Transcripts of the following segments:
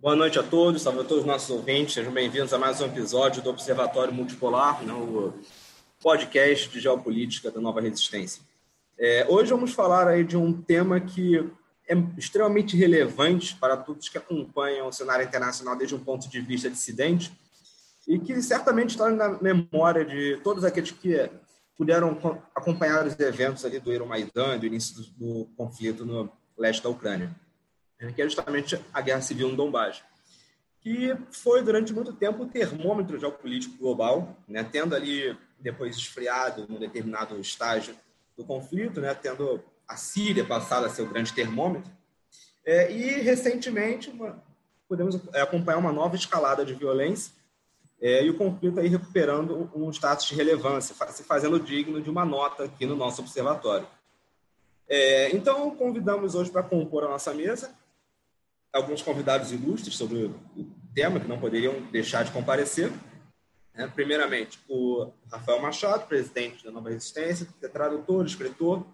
Boa noite a todos, salve a todos os nossos ouvintes, sejam bem-vindos a mais um episódio do Observatório Multipolar, né, o podcast de geopolítica da Nova Resistência. É, hoje vamos falar aí de um tema que é extremamente relevante para todos que acompanham o cenário internacional desde um ponto de vista dissidente e que certamente está na memória de todos aqueles que puderam acompanhar os eventos ali do Euromaidan, do início do conflito no leste da Ucrânia. Que é justamente a guerra civil no Donbass, que foi durante muito tempo o termômetro geopolítico global, né, tendo ali depois esfriado num determinado estágio do conflito, né, tendo a Síria passado a ser o grande termômetro, é, e recentemente uma, podemos acompanhar uma nova escalada de violência é, e o conflito aí recuperando um status de relevância, se fazendo digno de uma nota aqui no nosso observatório. É, então, convidamos hoje para compor a nossa mesa alguns convidados ilustres sobre o tema, que não poderiam deixar de comparecer. Né? Primeiramente, o Rafael Machado, presidente da Nova Resistência, é tradutor, escritor,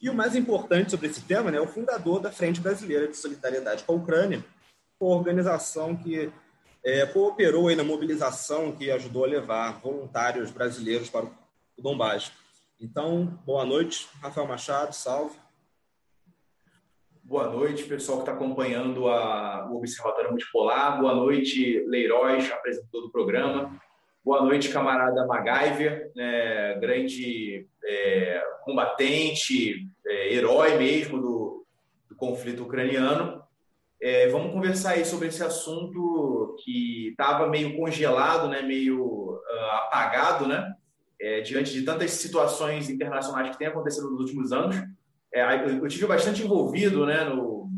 e o mais importante sobre esse tema, né, o fundador da Frente Brasileira de Solidariedade com a Ucrânia, uma organização que é, cooperou aí na mobilização que ajudou a levar voluntários brasileiros para o Donbass. Então, boa noite, Rafael Machado, salve. Boa noite, pessoal que está acompanhando a, o Observatório Multipolar. Boa noite, Leiroz, apresentador do programa. Boa noite, camarada MacGyver, né, grande é, combatente, é, herói mesmo do, do conflito ucraniano. É, vamos conversar aí sobre esse assunto que estava meio congelado, né, meio uh, apagado, né, é, diante de tantas situações internacionais que têm acontecido nos últimos anos é, eu tive bastante envolvido né, no,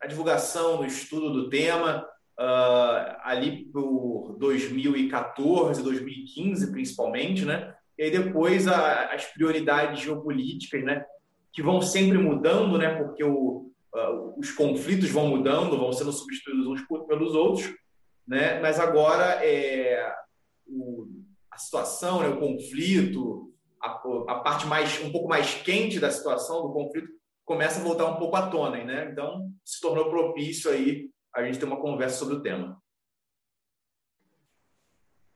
na divulgação, no estudo do tema, uh, ali por 2014, 2015 principalmente, né? E aí depois a, as prioridades geopolíticas, né? Que vão sempre mudando, né? Porque o, uh, os conflitos vão mudando, vão sendo substituídos uns pelos outros, né? Mas agora é, o, a situação, né, o conflito, a, a, parte mais um pouco mais quente da situação do conflito começa a voltar um pouco à tona, né? Então se tornou propício aí a gente ter uma conversa sobre o tema.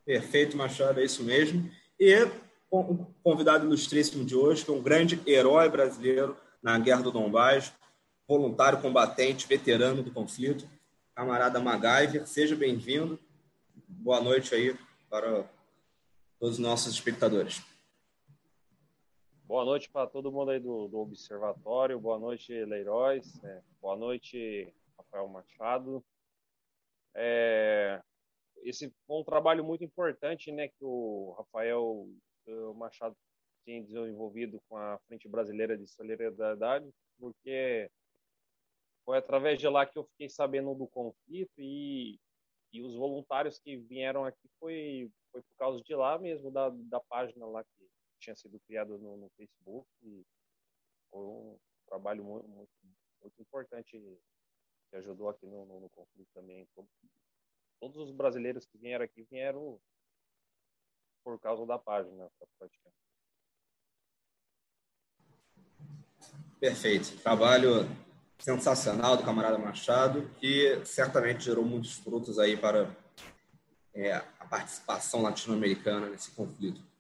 Perfeito, Machado, é isso mesmo. E o convidado ilustríssimo de hoje, que é um grande herói brasileiro na Guerra do Donbass, voluntário, combatente, veterano do conflito, camarada MacGyver, seja bem-vindo. Boa noite aí para todos os nossos espectadores. Boa noite para todo mundo aí do, do Observatório. Boa noite, Leiroz. É, boa noite, Rafael Machado. É, esse foi um trabalho muito importante, né, que o Rafael o Machado tem desenvolvido com a Frente Brasileira de Solidariedade, porque foi através de lá que eu fiquei sabendo do conflito e, e os voluntários que vieram aqui foi, foi por causa de lá mesmo, da, da página lá que tinha sido criado no, no Facebook e foi um trabalho muito, muito, muito importante que ajudou aqui no, no, no conflito também. Todos os brasileiros que vieram aqui vieram por causa da página Perfeito. Trabalho sensacional do camarada Machado, que certamente gerou muitos frutos aí para é, a participação latino-americana nesse conflito.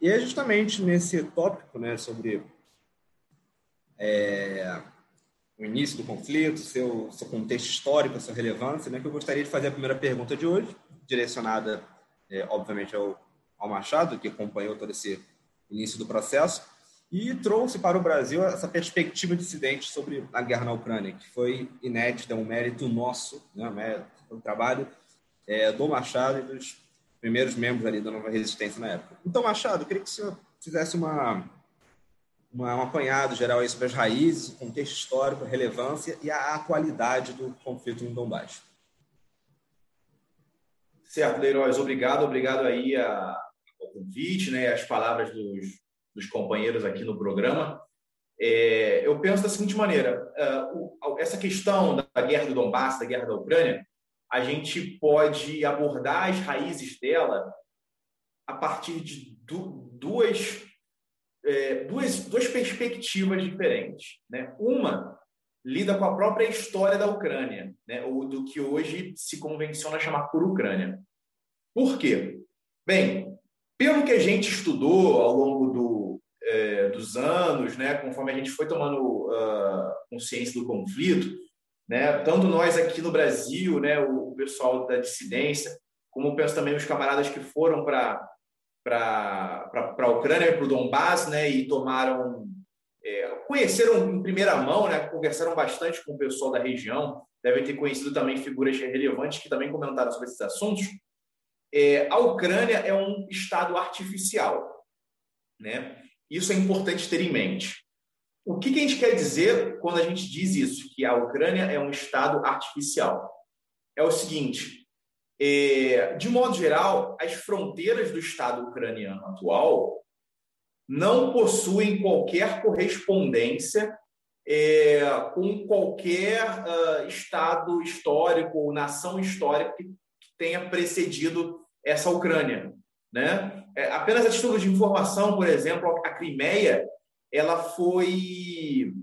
E é justamente nesse tópico, né, sobre é, o início do conflito, seu, seu contexto histórico, sua relevância, né, que eu gostaria de fazer a primeira pergunta de hoje, direcionada, é, obviamente, ao, ao Machado, que acompanhou todo esse início do processo, e trouxe para o Brasil essa perspectiva dissidente sobre a guerra na Ucrânia, que foi inédita, um mérito nosso, né, um mérito, trabalho é, do Machado e dos primeiros membros ali da Nova Resistência na época. Então, Machado, eu queria que o senhor fizesse uma, uma, um apanhado geral aí sobre as raízes, o contexto histórico, a relevância e a atualidade do conflito no Donbass. Certo, Leiroz, obrigado, obrigado aí a, ao convite, né, as palavras dos, dos companheiros aqui no programa. É, eu penso da seguinte maneira: uh, essa questão da guerra do Donbass, da guerra da Ucrânia, a gente pode abordar as raízes dela a partir de duas, é, duas, duas perspectivas diferentes. Né? Uma lida com a própria história da Ucrânia, né? ou do que hoje se convenciona chamar por Ucrânia. Por quê? Bem, pelo que a gente estudou ao longo do, é, dos anos, né, conforme a gente foi tomando uh, consciência do conflito, né, tanto nós aqui no Brasil, né, o, pessoal da dissidência, como penso também os camaradas que foram para para a Ucrânia, para o Donbass, né, e tomaram, é, conheceram em primeira mão, né, conversaram bastante com o pessoal da região, devem ter conhecido também figuras relevantes que também comentaram sobre esses assuntos. É, a Ucrânia é um estado artificial, né? Isso é importante ter em mente. O que, que a gente quer dizer quando a gente diz isso, que a Ucrânia é um estado artificial? É o seguinte: é, de modo geral, as fronteiras do Estado ucraniano atual não possuem qualquer correspondência é, com qualquer uh, Estado histórico ou nação histórica que, tenha precedido essa Ucrânia. Né? É, apenas a título de informação, por exemplo, a Crimeia ela foi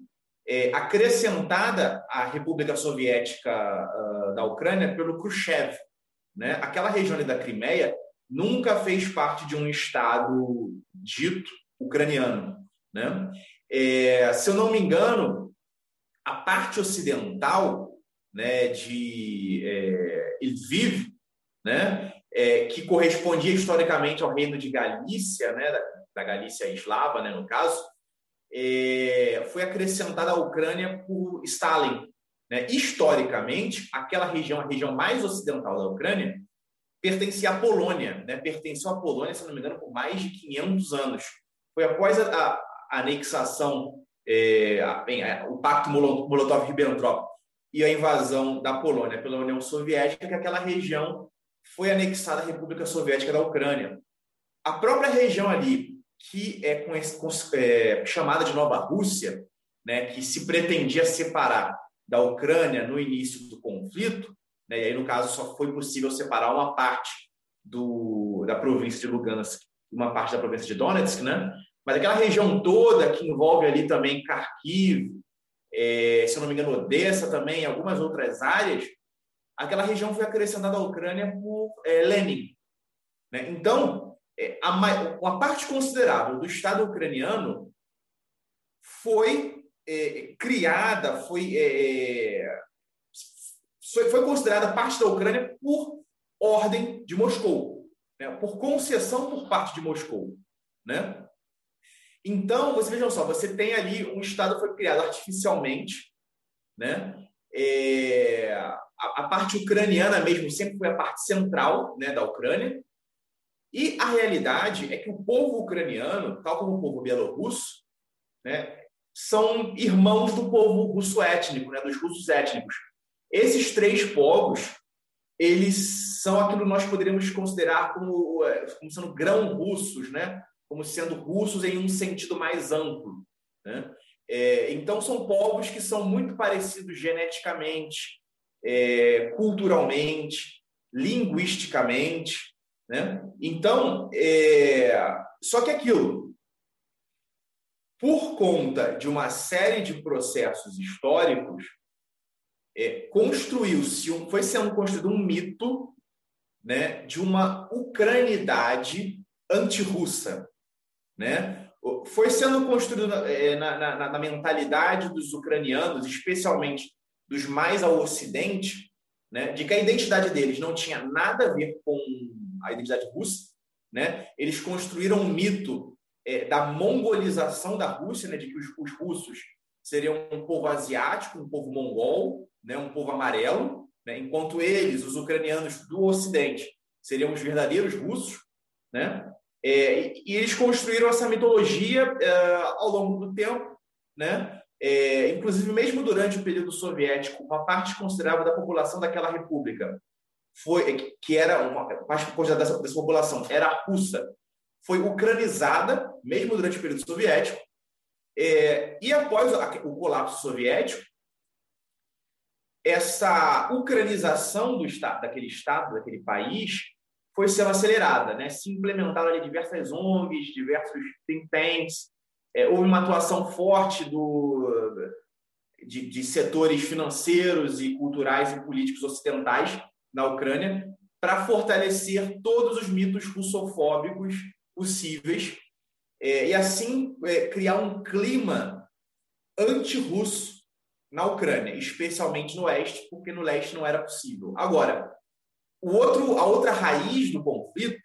é, acrescentada à República Soviética uh, da Ucrânia pelo Khrushchev. Né? Aquela região da Crimeia nunca fez parte de um Estado dito ucraniano. Né? É, se eu não me engano, a parte ocidental né, de é, Lviv, né, é, que correspondia historicamente ao reino de Galícia, né, da, da Galícia eslava, né, no caso, é, foi acrescentada à Ucrânia por Stalin, né? Historicamente, aquela região, a região mais ocidental da Ucrânia, pertencia à Polônia, né? pertenceu à Polônia, se não me engano, por mais de 500 anos. Foi após a, a anexação, é, bem, o Pacto Molotov-Ribbentrop e a invasão da Polônia pela União Soviética que aquela região foi anexada à República Soviética da Ucrânia. A própria região ali, que é, com, é chamada de Nova Rússia, né, que se pretendia separar da Ucrânia no início do conflito, né, e aí, no caso, só foi possível separar uma parte do, da província de Lugansk uma parte da província de Donetsk, né? mas aquela região toda que envolve ali também Kharkiv, é, se eu não me engano, Odessa também, algumas outras áreas, aquela região foi acrescentada à Ucrânia por é, Lenin. Né? Então, a, uma parte considerável do Estado ucraniano foi é, criada, foi, é, foi, foi, considerada parte da Ucrânia por ordem de Moscou, né? por concessão por parte de Moscou. Né? Então, vocês vejam só, você tem ali um Estado foi criado artificialmente, né? É, a, a, parte ucraniana mesmo sempre foi a parte central né, da Ucrânia. E a realidade é que o povo ucraniano, tal como o povo bielorrusso, né, são irmãos do povo russo étnico, né, dos russos étnicos. Esses três povos, eles são aquilo que nós poderíamos considerar como, é, como sendo grão-russos, né? como sendo russos em um sentido mais amplo. Né? É, então, são povos que são muito parecidos geneticamente, é, culturalmente, linguisticamente. Né? Então, é, só que aquilo, por conta de uma série de processos históricos, é, construiu-se, um, foi sendo construído um mito né, de uma ucranidade antirrussa. Né? Foi sendo construído é, na, na, na mentalidade dos ucranianos, especialmente dos mais ao ocidente, né, de que a identidade deles não tinha nada a ver com a identidade russa. Né? Eles construíram um mito é, da mongolização da Rússia, né, de que os, os, russos seriam um povo asiático, um povo mongol, né, um povo amarelo, né, enquanto eles, os ucranianos do Ocidente, seriam os verdadeiros russos, né? É, e, eles construíram essa mitologia é, ao longo do tempo, né? É, inclusive mesmo durante o período soviético, uma parte considerável da população daquela república foi que era uma parte considerável dessa, dessa população era russa, foi ucranizada, mesmo durante o período soviético, é, e após o colapso soviético, essa ucranização do estado, daquele estado, daquele país, foi sendo acelerada, né? Se implementaram ali diversas ONGs, diversos think tanks, é, houve uma atuação forte do de, de setores financeiros e culturais e políticos ocidentais na Ucrânia para fortalecer todos os mitos russofóbicos possíveis é, e assim é, criar um clima anti-russo na Ucrânia, especialmente no oeste, porque no leste não era possível. Agora, o outro, a outra raiz do conflito,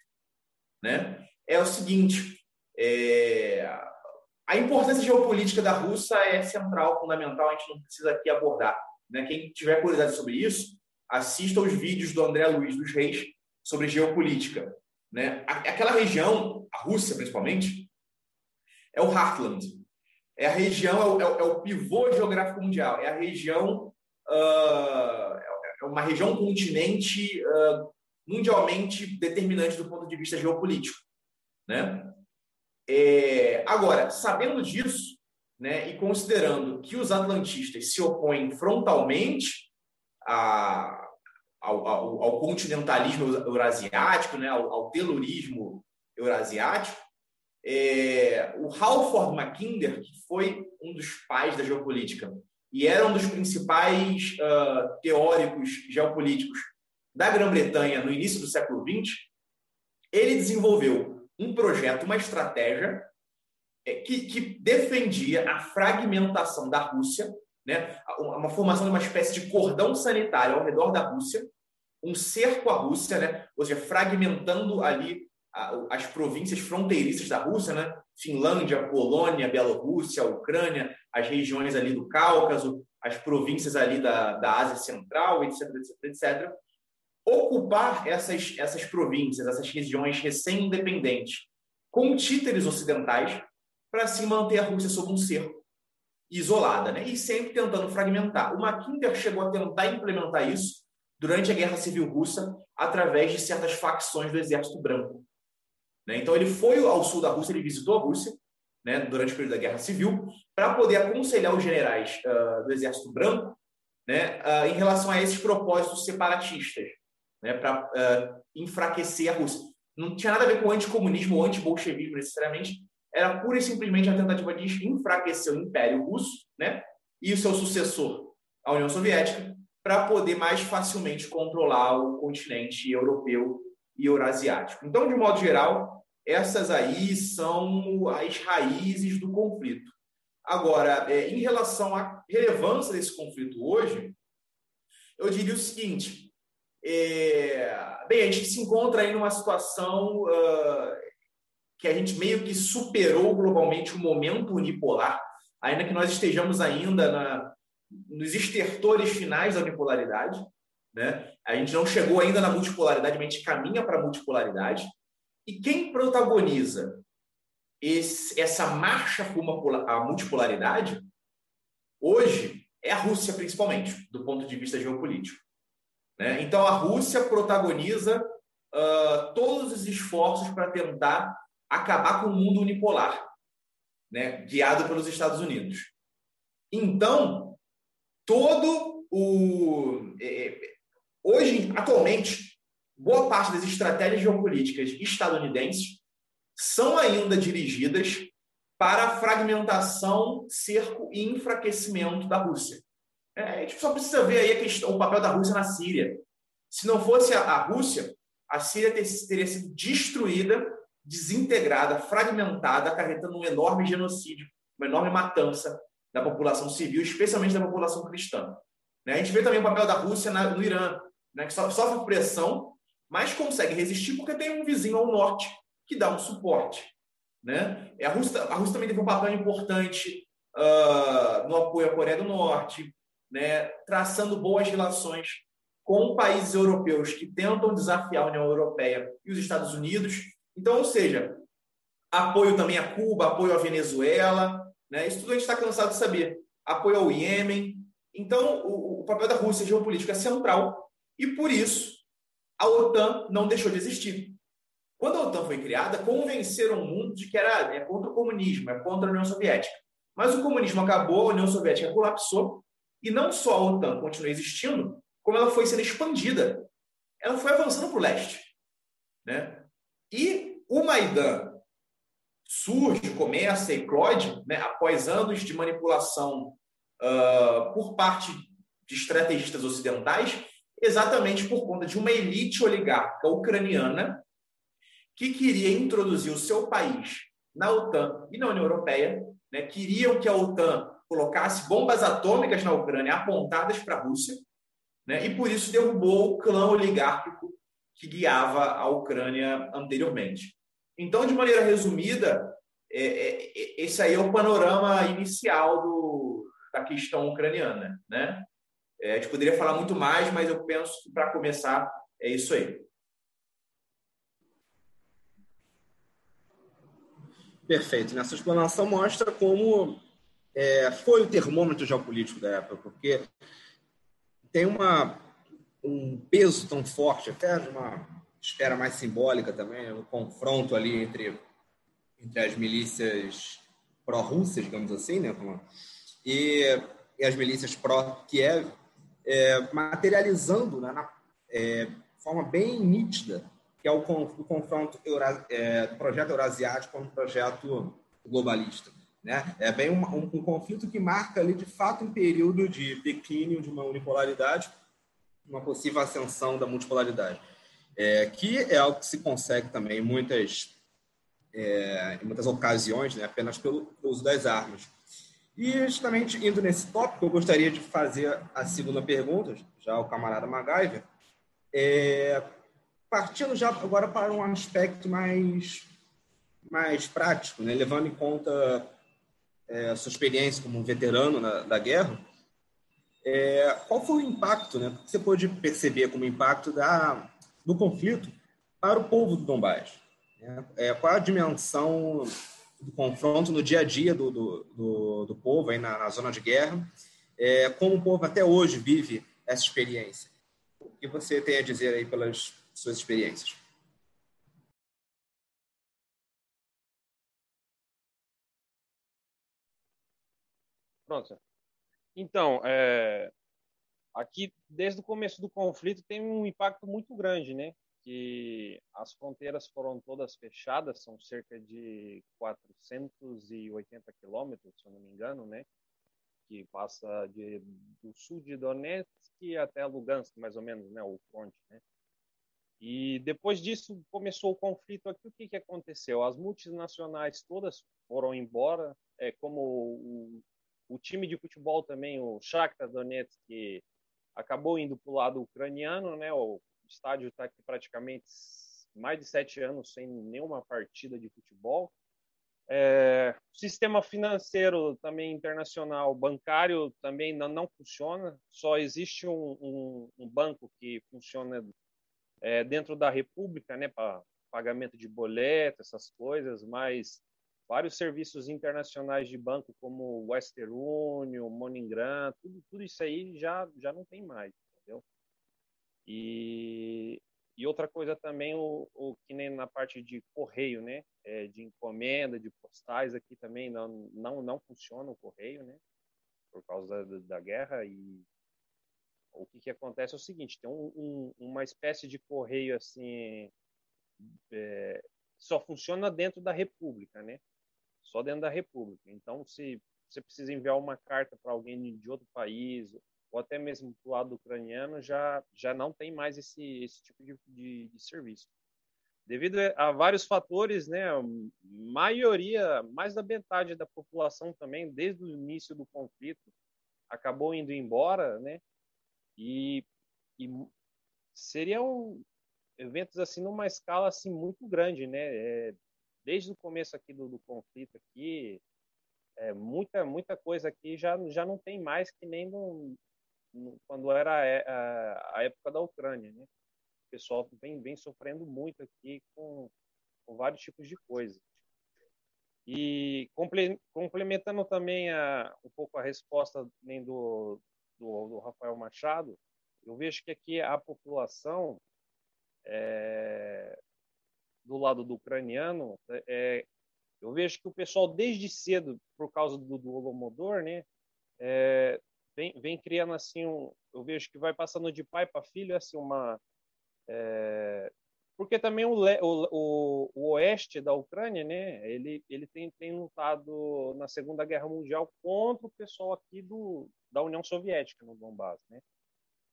né, é o seguinte: é, a importância geopolítica da Rússia é central, fundamental. A gente não precisa aqui abordar. Né? Quem tiver curiosidade sobre isso, assista os vídeos do André Luiz dos Reis sobre geopolítica. Né? Aquela região, a Rússia principalmente, é o Heartland, é a região, é o, é o é pivô geográfico mundial, é a região, uh, é uma região continente uh, mundialmente determinante do ponto de vista geopolítico, né? É, agora, sabendo disso, né, e considerando que os atlantistas se opõem frontalmente a, ao, ao, ao, continentalismo eurasiático, né, ao, ao telurismo eurasiático, é, o Halford Mackinder, que foi um dos pais da geopolítica e era um dos principais uh, teóricos geopolíticos da Grã-Bretanha no início do século XX, ele desenvolveu um projeto, uma estratégia é, que, que defendia a fragmentação da Rússia, né, uma formação de uma espécie de cordão sanitário ao redor da Rússia, um cerco à Rússia, né, ou seja, fragmentando ali as províncias fronteiriças da Rússia, né? Finlândia, Polônia, Bielorrússia, Ucrânia, as regiões ali do Cáucaso, as províncias ali da, da Ásia Central, etc, etc, etc. Ocupar essas, essas províncias, essas regiões recém-independentes com títeres ocidentais para assim manter a Rússia sob um cerco isolada, né? E sempre tentando fragmentar. O Mackinder chegou a tentar implementar isso durante a Guerra Civil Russa através de certas facções do Exército Branco. Né? Então, ele foi ao sul da Rússia, ele visitou a Rússia né, durante o período da Guerra Civil, para poder aconselhar os generais uh, do Exército Branco né, uh, em relação a esses propósitos separatistas, né, para uh, enfraquecer a Rússia. Não tinha nada a ver com anticomunismo ou antibolchevismo necessariamente, era pura e simplesmente a tentativa de enfraquecer o Império Russo né, e o seu sucessor, a União Soviética, para poder mais facilmente controlar o continente europeu e eurasiático. Então, de modo geral, essas aí são as raízes do conflito. Agora, é, em relação à relevância desse conflito hoje, eu diria o seguinte: é, bem, a gente se encontra aí numa situação uh, que a gente meio que superou globalmente o momento unipolar, ainda que nós estejamos ainda na, nos estertores finais da unipolaridade. Né? A gente não chegou ainda na multipolaridade, mas a gente caminha para a multipolaridade. E quem protagoniza esse, essa marcha rumo à multipolaridade, hoje, é a Rússia, principalmente, do ponto de vista geopolítico. Né? Então, a Rússia protagoniza uh, todos os esforços para tentar acabar com o mundo unipolar, né? guiado pelos Estados Unidos. Então, todo o. É, é, hoje, atualmente, boa parte das estratégias geopolíticas estadunidenses são ainda dirigidas para a fragmentação, cerco e enfraquecimento da Rússia. É, a gente só precisa ver aí questão, o papel da Rússia na Síria. Se não fosse a, a Rússia, a Síria ter, teria sido destruída, desintegrada, fragmentada, acarretando um enorme genocídio, uma enorme matança da população civil, especialmente da população cristã. Né? A gente vê também o papel da Rússia na, no Irã, né, que sofre pressão mas consegue resistir porque tem um vizinho ao norte que dá um suporte. Né? A, Rússia, a Rússia também teve um papel importante uh, no apoio à Coreia do Norte, né? traçando boas relações com países europeus que tentam desafiar a União Europeia e os Estados Unidos. Então, ou seja, apoio também a Cuba, apoio à Venezuela, né? isso tudo a gente está cansado de saber. Apoio ao Iêmen. Então, o, o papel da Rússia geopolítica é central e, por isso, a OTAN não deixou de existir. Quando a OTAN foi criada, convenceram o mundo de que era é contra o comunismo, é contra a União Soviética. Mas o comunismo acabou, a União Soviética colapsou, e não só a OTAN continua existindo, como ela foi sendo expandida. Ela foi avançando para o leste. Né? E o Maidan surge, começa eclode né, após anos de manipulação uh, por parte de estrategistas ocidentais, exatamente por conta de uma elite oligárquica ucraniana que queria introduzir o seu país na OTAN e na União Europeia, né, queriam que a OTAN colocasse bombas atômicas na Ucrânia apontadas para a Rússia, né, e por isso derrubou o clã oligárquico que guiava a Ucrânia anteriormente. Então, de maneira resumida, é, é, é, esse aí é o panorama inicial do, da questão ucraniana. Né? É, a gente poderia falar muito mais, mas eu penso que, para começar, é isso aí. Perfeito. Nessa explanação mostra como é, foi o termômetro geopolítico da época, porque tem uma, um peso tão forte, até de uma esfera mais simbólica também, o confronto ali entre, entre as milícias pró-russas, digamos assim, né, e, e as milícias pró-Kiev, é, materializando né, na é, forma bem nítida que é o, o confronto é, do projeto eurasiático com o projeto globalista. Né? É bem um, um, um, conflito que marca ali, de fato, um período de declínio de uma unipolaridade, uma possível ascensão da multipolaridade, é, que é algo que se consegue também em muitas, é, em muitas ocasiões, né? apenas pelo uso das armas. E justamente indo nesse tópico, eu gostaria de fazer a segunda pergunta, já ao camarada MacGyver, é, partindo já agora para um aspecto mais, mais prático, né? levando em conta é, sua experiência como veterano na, da guerra, é, qual foi o impacto, né? Você pôde perceber como impacto da, do conflito para o povo do Donbass? Né? É, qual a dimensão do confronto no dia a dia do, do, do, do povo aí na, na, zona de guerra? É, como o povo até hoje vive essa experiência? O que você tem a dizer aí pelas suas experiências. Pronto. Então, é, aqui, desde o começo do conflito, tem um impacto muito grande, né? Que as fronteiras foram todas fechadas, são cerca de 480 quilômetros, se eu não me engano, né? Que passa de, do sul de Donetsk até Lugansk, mais ou menos, né? O fronte, né? E depois disso começou o conflito aqui. O que, que aconteceu? As multinacionais todas foram embora, é, como o, o time de futebol também, o Shakhtar Donetsk, que acabou indo para o lado ucraniano, né? O estádio está aqui praticamente mais de sete anos sem nenhuma partida de futebol. É, o sistema financeiro também internacional, bancário também não, não funciona. Só existe um, um, um banco que funciona é, dentro da República, né, para pagamento de boleto, essas coisas, mas vários serviços internacionais de banco como Western Union, MoneyGram, tudo, tudo isso aí já, já não tem mais, entendeu? E, e outra coisa também, o, o que nem na parte de correio, né, é, de encomenda, de postais aqui também não, não, não funciona o correio, né, por causa da, da guerra e o que, que acontece é o seguinte, tem um, um, uma espécie de correio assim, é, só funciona dentro da República, né? Só dentro da República. Então, se você precisa enviar uma carta para alguém de outro país, ou até mesmo para o lado ucraniano, já, já não tem mais esse, esse tipo de, de, de serviço. Devido a vários fatores, né, a maioria, mais da metade da população também, desde o início do conflito, acabou indo embora, né? E, e seriam eventos assim numa escala assim muito grande, né? É, desde o começo aqui do, do conflito aqui, é, muita muita coisa aqui já já não tem mais que nem no, no, quando era a, a, a, época da Ucrânia, né? O pessoal vem vem sofrendo muito aqui com, com vários tipos de coisas. E complementando também a, um pouco a resposta nem do, do, do Rafael Machado, eu vejo que aqui a população é, do lado do ucraniano, é, eu vejo que o pessoal desde cedo, por causa do, do Holomodor, né, é, vem, vem criando assim, um, eu vejo que vai passando de pai para filho assim uma é, porque também o, o, o, oeste da Ucrânia, né, ele, ele tem, tem lutado na Segunda Guerra Mundial contra o pessoal aqui do, da União Soviética no Donbass, né?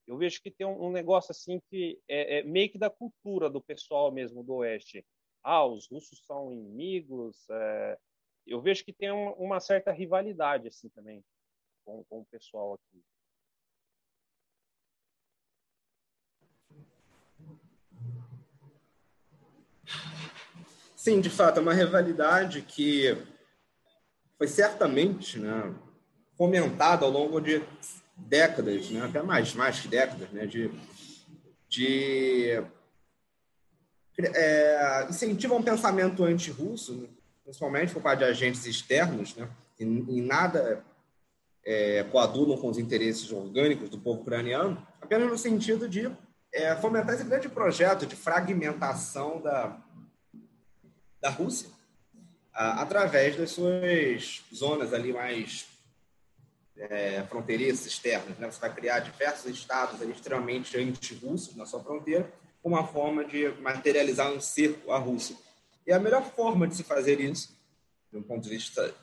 Eu vejo que tem um, um negócio assim que é, é, meio que da cultura do pessoal mesmo do oeste. Ah, os russos são inimigos. É, eu vejo que tem uma, uma certa rivalidade assim também com, com o pessoal aqui. Sim, de fato, é uma rivalidade que foi certamente né, fomentada ao longo de décadas, né, até mais, mais que décadas, né, de, de é, incentiva um pensamento anti-russo, né, principalmente por parte de agentes externos, né, e, e nada é, com os interesses orgânicos do povo ucraniano, apenas no sentido de é, fomentar esse grande projeto de fragmentação da, da Rússia através das suas zonas ali mais é, fronteiriças externas. Né? Você vai criar diversos estados ali extremamente anti-russos na sua fronteira, uma forma de materializar um cerco à Rússia. E a melhor forma de se fazer isso, de um ponto de vista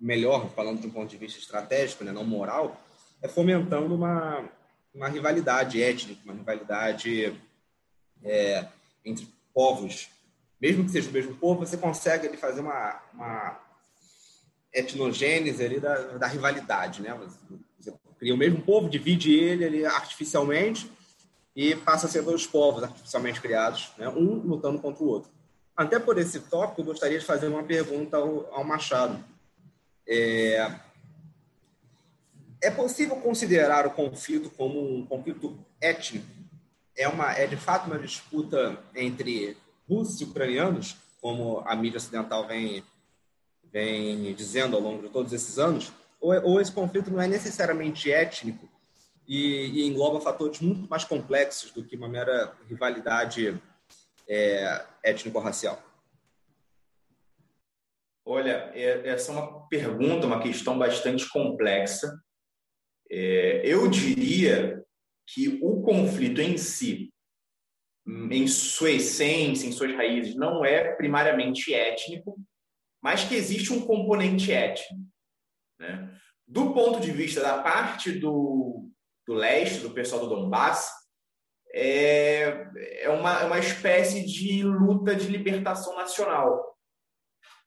melhor, falando de um ponto de vista estratégico, né, não moral, é fomentando uma, uma rivalidade étnica, uma rivalidade é, entre povos mesmo que seja o mesmo povo, você consegue ali, fazer uma, uma etnogênese ali da, da rivalidade, né? Você cria o mesmo povo, divide ele ali artificialmente e passa a ser dois povos artificialmente criados, né? um lutando contra o outro. Até por esse tópico, eu gostaria de fazer uma pergunta ao, ao Machado. É, é possível considerar o conflito como um conflito étnico? É, uma, é de fato uma disputa entre russos e ucranianos, como a mídia ocidental vem, vem dizendo ao longo de todos esses anos, ou, ou esse conflito não é necessariamente étnico e, e, engloba fatores muito mais complexos do que uma mera rivalidade é, étnico-racial? Olha, é, essa é uma pergunta, uma questão bastante complexa. É, eu diria que o conflito em si em sua essência, em suas raízes, não é primariamente étnico, mas que existe um componente étnico. Né? Do ponto de vista da parte do, do leste, do pessoal do Donbass, é, é uma, é uma espécie de luta de libertação nacional.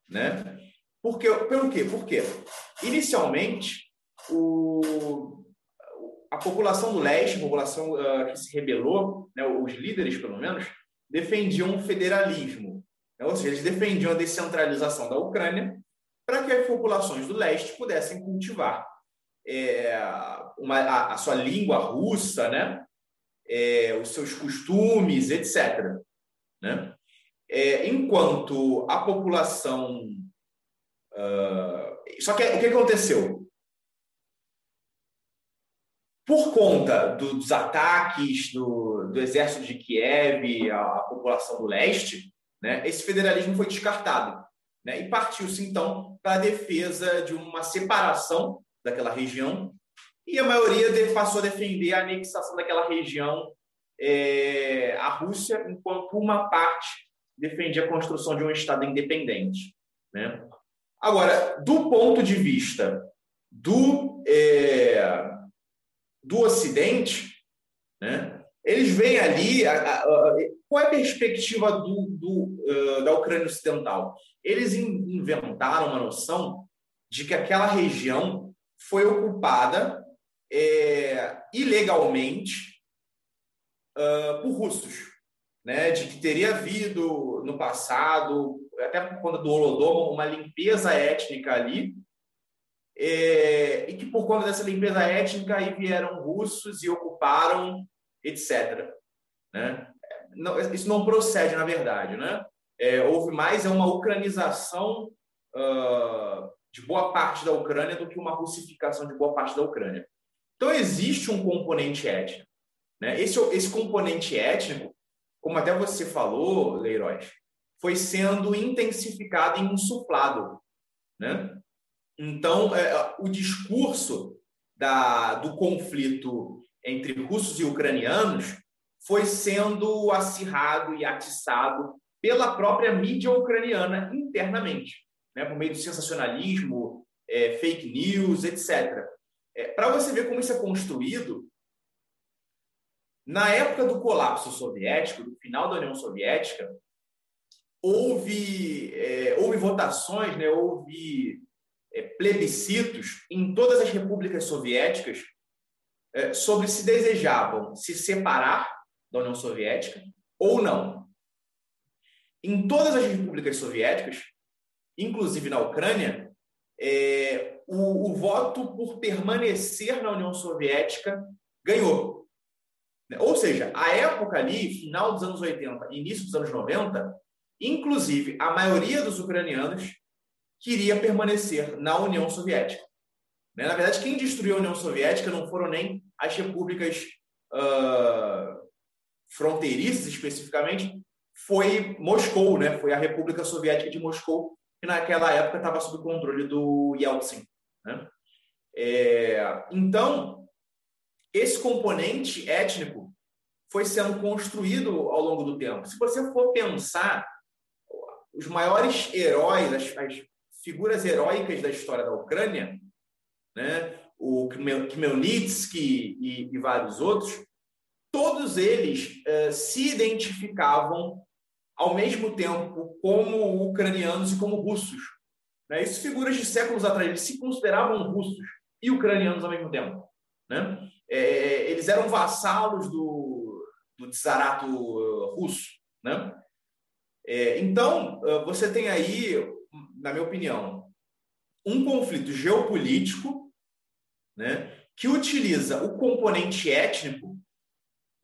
Né? Porque, pelo quê? Porque, inicialmente, o, a população do leste, a população uh, que se rebelou, né, os líderes, pelo menos, defendiam o federalismo. Né, ou seja, eles defendiam a descentralização da Ucrânia para que as populações do leste pudessem cultivar é, uma, a, a, sua língua russa, né, é, os seus costumes, etc. Né? É, enquanto a população. Uh, só que o que aconteceu? por conta do, dos ataques do, do, exército de Kiev à, à população do leste, né, esse federalismo foi descartado. Né, e partiu-se, então, para a defesa de uma separação daquela região, e a maioria passou a defender a anexação daquela região é, à Rússia, enquanto uma parte defendia a construção de um Estado independente. Né? Agora, do ponto de vista do. É, do Ocidente, né, eles veem ali a, a, a, qual é a perspectiva do, do, uh, da Ucrânia Ocidental. Eles in, inventaram uma noção de que aquela região foi ocupada é, ilegalmente uh, por russos, né, de que teria havido no passado, até por conta do Holodomor, uma limpeza étnica ali, é, e que por conta dessa limpeza étnica aí vieram russos e ocuparam, etc. Né? Não, isso não procede, na verdade. Né? É, houve mais é uma ucranização uh, de boa parte da Ucrânia do que uma russificação de boa parte da Ucrânia. Então, existe um componente étnico. Né? Esse, esse componente étnico, como até você falou, Leiroz, foi sendo intensificado e insuflado. Né? Então, é, o discurso da, do conflito entre russos e ucranianos foi sendo acirrado e atiçado pela própria mídia ucraniana internamente, né, por meio do sensacionalismo, é, fake news, etc. É, Para você ver como isso é construído, na época do colapso soviético, do final da União Soviética, houve, é, houve votações, né, houve é, plebiscitos em todas as repúblicas soviéticas é, sobre se desejavam se separar da União Soviética ou não. Em todas as repúblicas soviéticas, inclusive na Ucrânia, é, o, o voto por permanecer na União Soviética ganhou. Ou seja, a época ali, final dos anos 80, início dos anos 90, inclusive a maioria dos ucranianos queria permanecer na União Soviética. Né? Na verdade, quem destruiu a União Soviética não foram nem as repúblicas uh, fronteiriças, especificamente, foi Moscou, né? foi a República Soviética de Moscou, que naquela época estava sob controle do Yeltsin. Né? É, então, esse componente étnico foi sendo construído ao longo do tempo. Se você for pensar, os maiores heróis, as, as figuras heróicas da história da Ucrânia, né? o Khmelnytsky e, e vários outros, todos eles eh, se identificavam ao mesmo tempo como ucranianos e como russos. Né? Isso figuras de séculos atrás, eles se consideravam russos e ucranianos ao mesmo tempo. Né? É, eles eram vassalos do, do czarato russo. Né? É, então, você tem aí na minha opinião, um conflito geopolítico né, que utiliza o componente étnico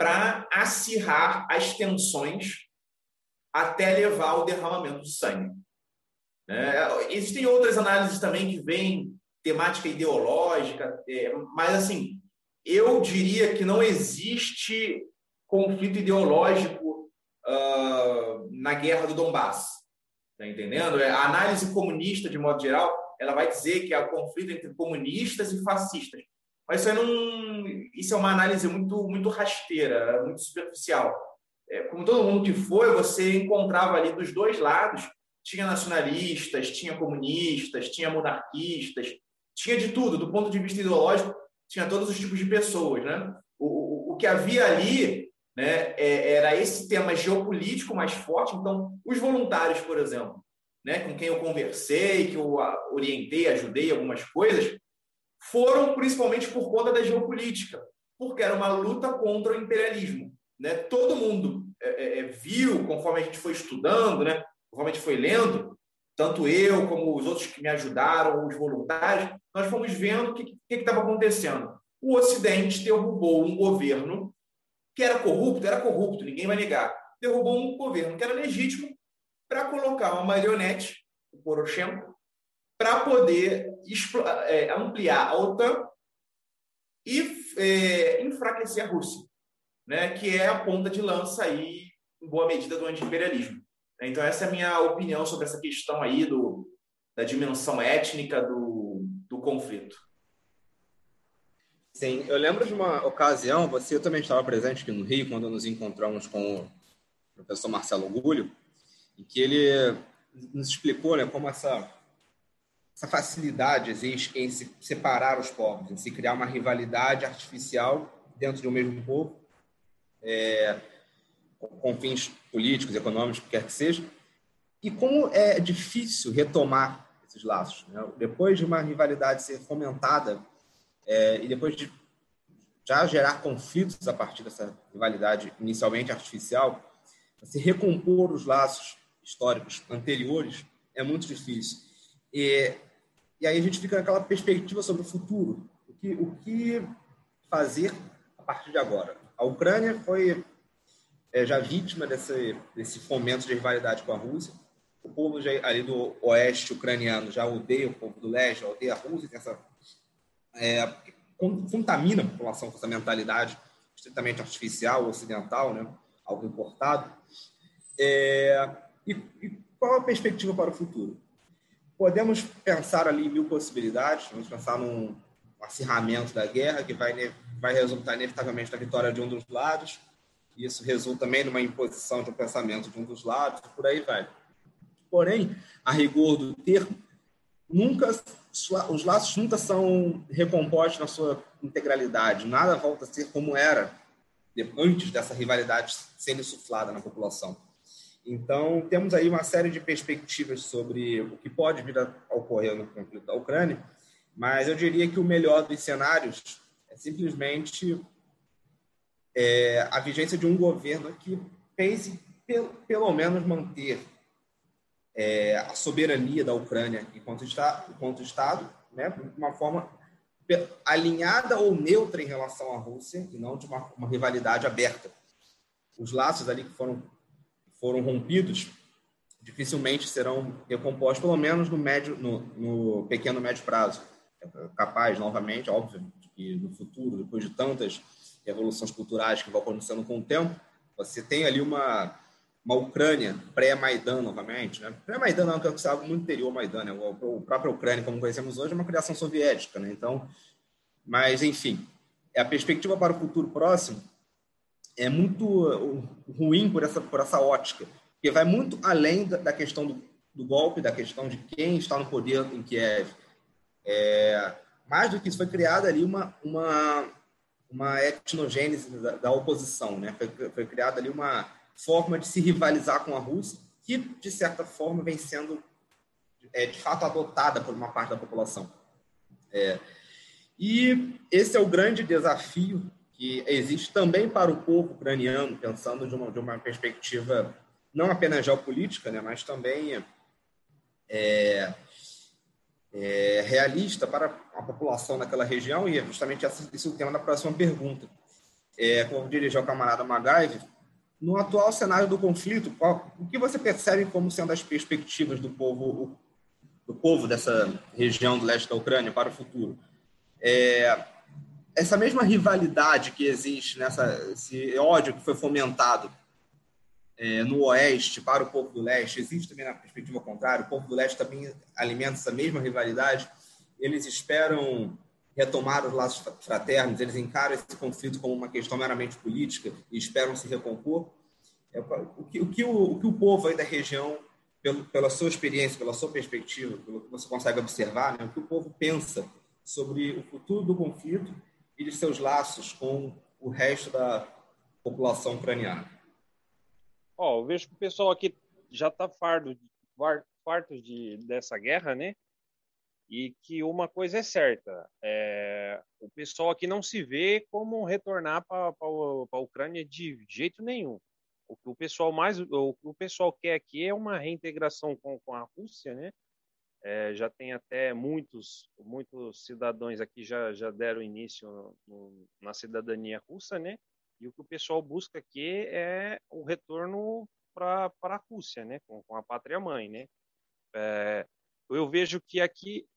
para acirrar as tensões até levar ao derramamento de sangue. É, existem outras análises também que vêm temática ideológica, é, mas assim, eu diria que não existe conflito ideológico uh, na guerra do Donbass. Está entendendo? É, a análise comunista, de modo geral, ela vai dizer que há conflito entre comunistas e fascistas. Mas isso, não, isso é uma análise muito, muito rasteira, muito superficial. É, como todo mundo que foi, você encontrava ali dos dois lados, tinha nacionalistas, tinha comunistas, tinha monarquistas, tinha de tudo. Do ponto de vista ideológico, tinha todos os tipos de pessoas. Né? O, o, o que havia ali né, é, era esse tema geopolítico mais forte. Então, os voluntários, por exemplo, né, com quem eu conversei, que eu orientei, ajudei algumas coisas, foram principalmente por conta da geopolítica, porque era uma luta contra o imperialismo. Né? Todo mundo é, é, é viu, conforme a gente foi estudando, né, conforme a gente foi lendo, tanto eu como os outros que me ajudaram, os voluntários, nós fomos vendo o que estava acontecendo. O Ocidente derrubou um governo que era corrupto, era corrupto, ninguém vai negar. Derrubou um governo que era legítimo para colocar uma marionete, o Poroshenko, para poder é, ampliar a OTAN e é, enfraquecer a Rússia, né, que é a ponta de lança aí, em boa medida, do anti-imperialismo. Então, essa é a minha opinião sobre essa questão aí do, da dimensão étnica do, do conflito. Sim, eu lembro de uma ocasião, você também estava presente aqui no Rio, quando nos encontramos com o professor Marcelo Gulho, em que ele nos explicou né, como essa, essa facilidade existe em se separar os povos, em se criar uma rivalidade artificial dentro de um mesmo povo, é, com fins políticos, econômicos, quer que seja, e como é difícil retomar esses laços. Né? Depois de uma rivalidade ser fomentada é, e depois de já gerar conflitos a partir dessa rivalidade inicialmente artificial, se recompor os laços históricos anteriores é muito difícil. E, e aí a gente fica naquela perspectiva sobre o futuro. O que, o que fazer a partir de agora? A Ucrânia foi é, já vítima desse, desse fomento de rivalidade com a Rússia. O povo já, ali do oeste ucraniano já odeia o povo do leste, já odeia a Rússia, tem essa é, contamina a população com essa mentalidade estritamente artificial, ocidental, né? algo importado. É, e, e, qual a perspectiva para o futuro? Podemos pensar ali mil possibilidades, vamos pensar num acirramento da guerra que vai, vai resultar inevitavelmente na vitória de um dos lados, isso resulta também numa imposição de um pensamento de um dos lados, por aí vai. Porém, a rigor do termo, nunca os laços nunca são recompostos na sua integralidade, nada volta a ser como era antes dessa rivalidade sendo insuflada na população. Então, temos aí uma série de perspectivas sobre o que pode vir a ocorrer no conflito da Ucrânia, mas eu diria que o melhor dos cenários é simplesmente é, a vigência de um governo que pense, pelo, pelo menos, manter é, a soberania da Ucrânia enquanto, está, enquanto Estado, né, de uma forma alinhada ou neutra em relação à Rússia e não de uma, uma rivalidade aberta. Os laços ali que foram, foram rompidos dificilmente serão recompostos, pelo menos no médio, no, no pequeno médio prazo. É capaz, novamente, óbvio, que no futuro, depois de tantas revoluções culturais que vão acontecendo com o tempo, você tem ali uma uma Ucrânia pré-Maidan novamente, né? Pré-Maidan não, que é algo muito anterior ao Maidan, né? O próprio Ucrânia, como conhecemos hoje, é uma criação soviética, né? Então, mas enfim, a perspectiva para o futuro próximo é muito uh, ruim por essa por essa ótica, porque vai muito além da, da questão do, do, golpe, da questão de quem está no poder em Kiev. É, mais do que isso, foi criada ali uma uma uma etnogênese da, da oposição, né? Foi, foi criada ali uma forma de se rivalizar com a Rússia, que, de certa forma, vem sendo, é, de fato, adotada por uma parte da população. É, e esse é o grande desafio que existe também para o povo ucraniano, pensando de uma, de uma perspectiva não apenas geopolítica, né, mas também é, é, realista para a população naquela região, e é justamente esse o tema da próxima pergunta. É, como dirigiu o camarada Magaive, no atual cenário do conflito, qual, o que você percebe como sendo as perspectivas do povo, do povo dessa região do leste da Ucrânia para o futuro? É, essa mesma rivalidade que existe, nessa, esse ódio que foi fomentado é, no oeste para o povo do leste, existe também na perspectiva contrária, o povo do leste também alimenta essa mesma rivalidade, eles esperam retomar os laços fraternos, eles encaram esse conflito como uma questão meramente política e esperam se recompor. É, o, que, o, que o, o, que o povo aí da região, pelo, pela sua experiência, pela sua perspectiva, pelo que você consegue observar, né, o que o povo pensa sobre o futuro do conflito e de seus laços com o resto da população ucraniana? Ó, oh, eu vejo que o pessoal aqui já está farto de, dessa guerra, né? e que uma coisa é certa, é, o pessoal aqui não se vê como retornar para a Ucrânia de jeito nenhum. O que o pessoal mais, o o pessoal quer aqui é uma reintegração com, com a Rússia, né? É, já tem até muitos, muitos cidadãos aqui já, já deram início no, no, na cidadania russa, né? E o que o pessoal busca aqui é o retorno para a Rússia, né? Com, com a pátria mãe, né? É, eu vejo que aqui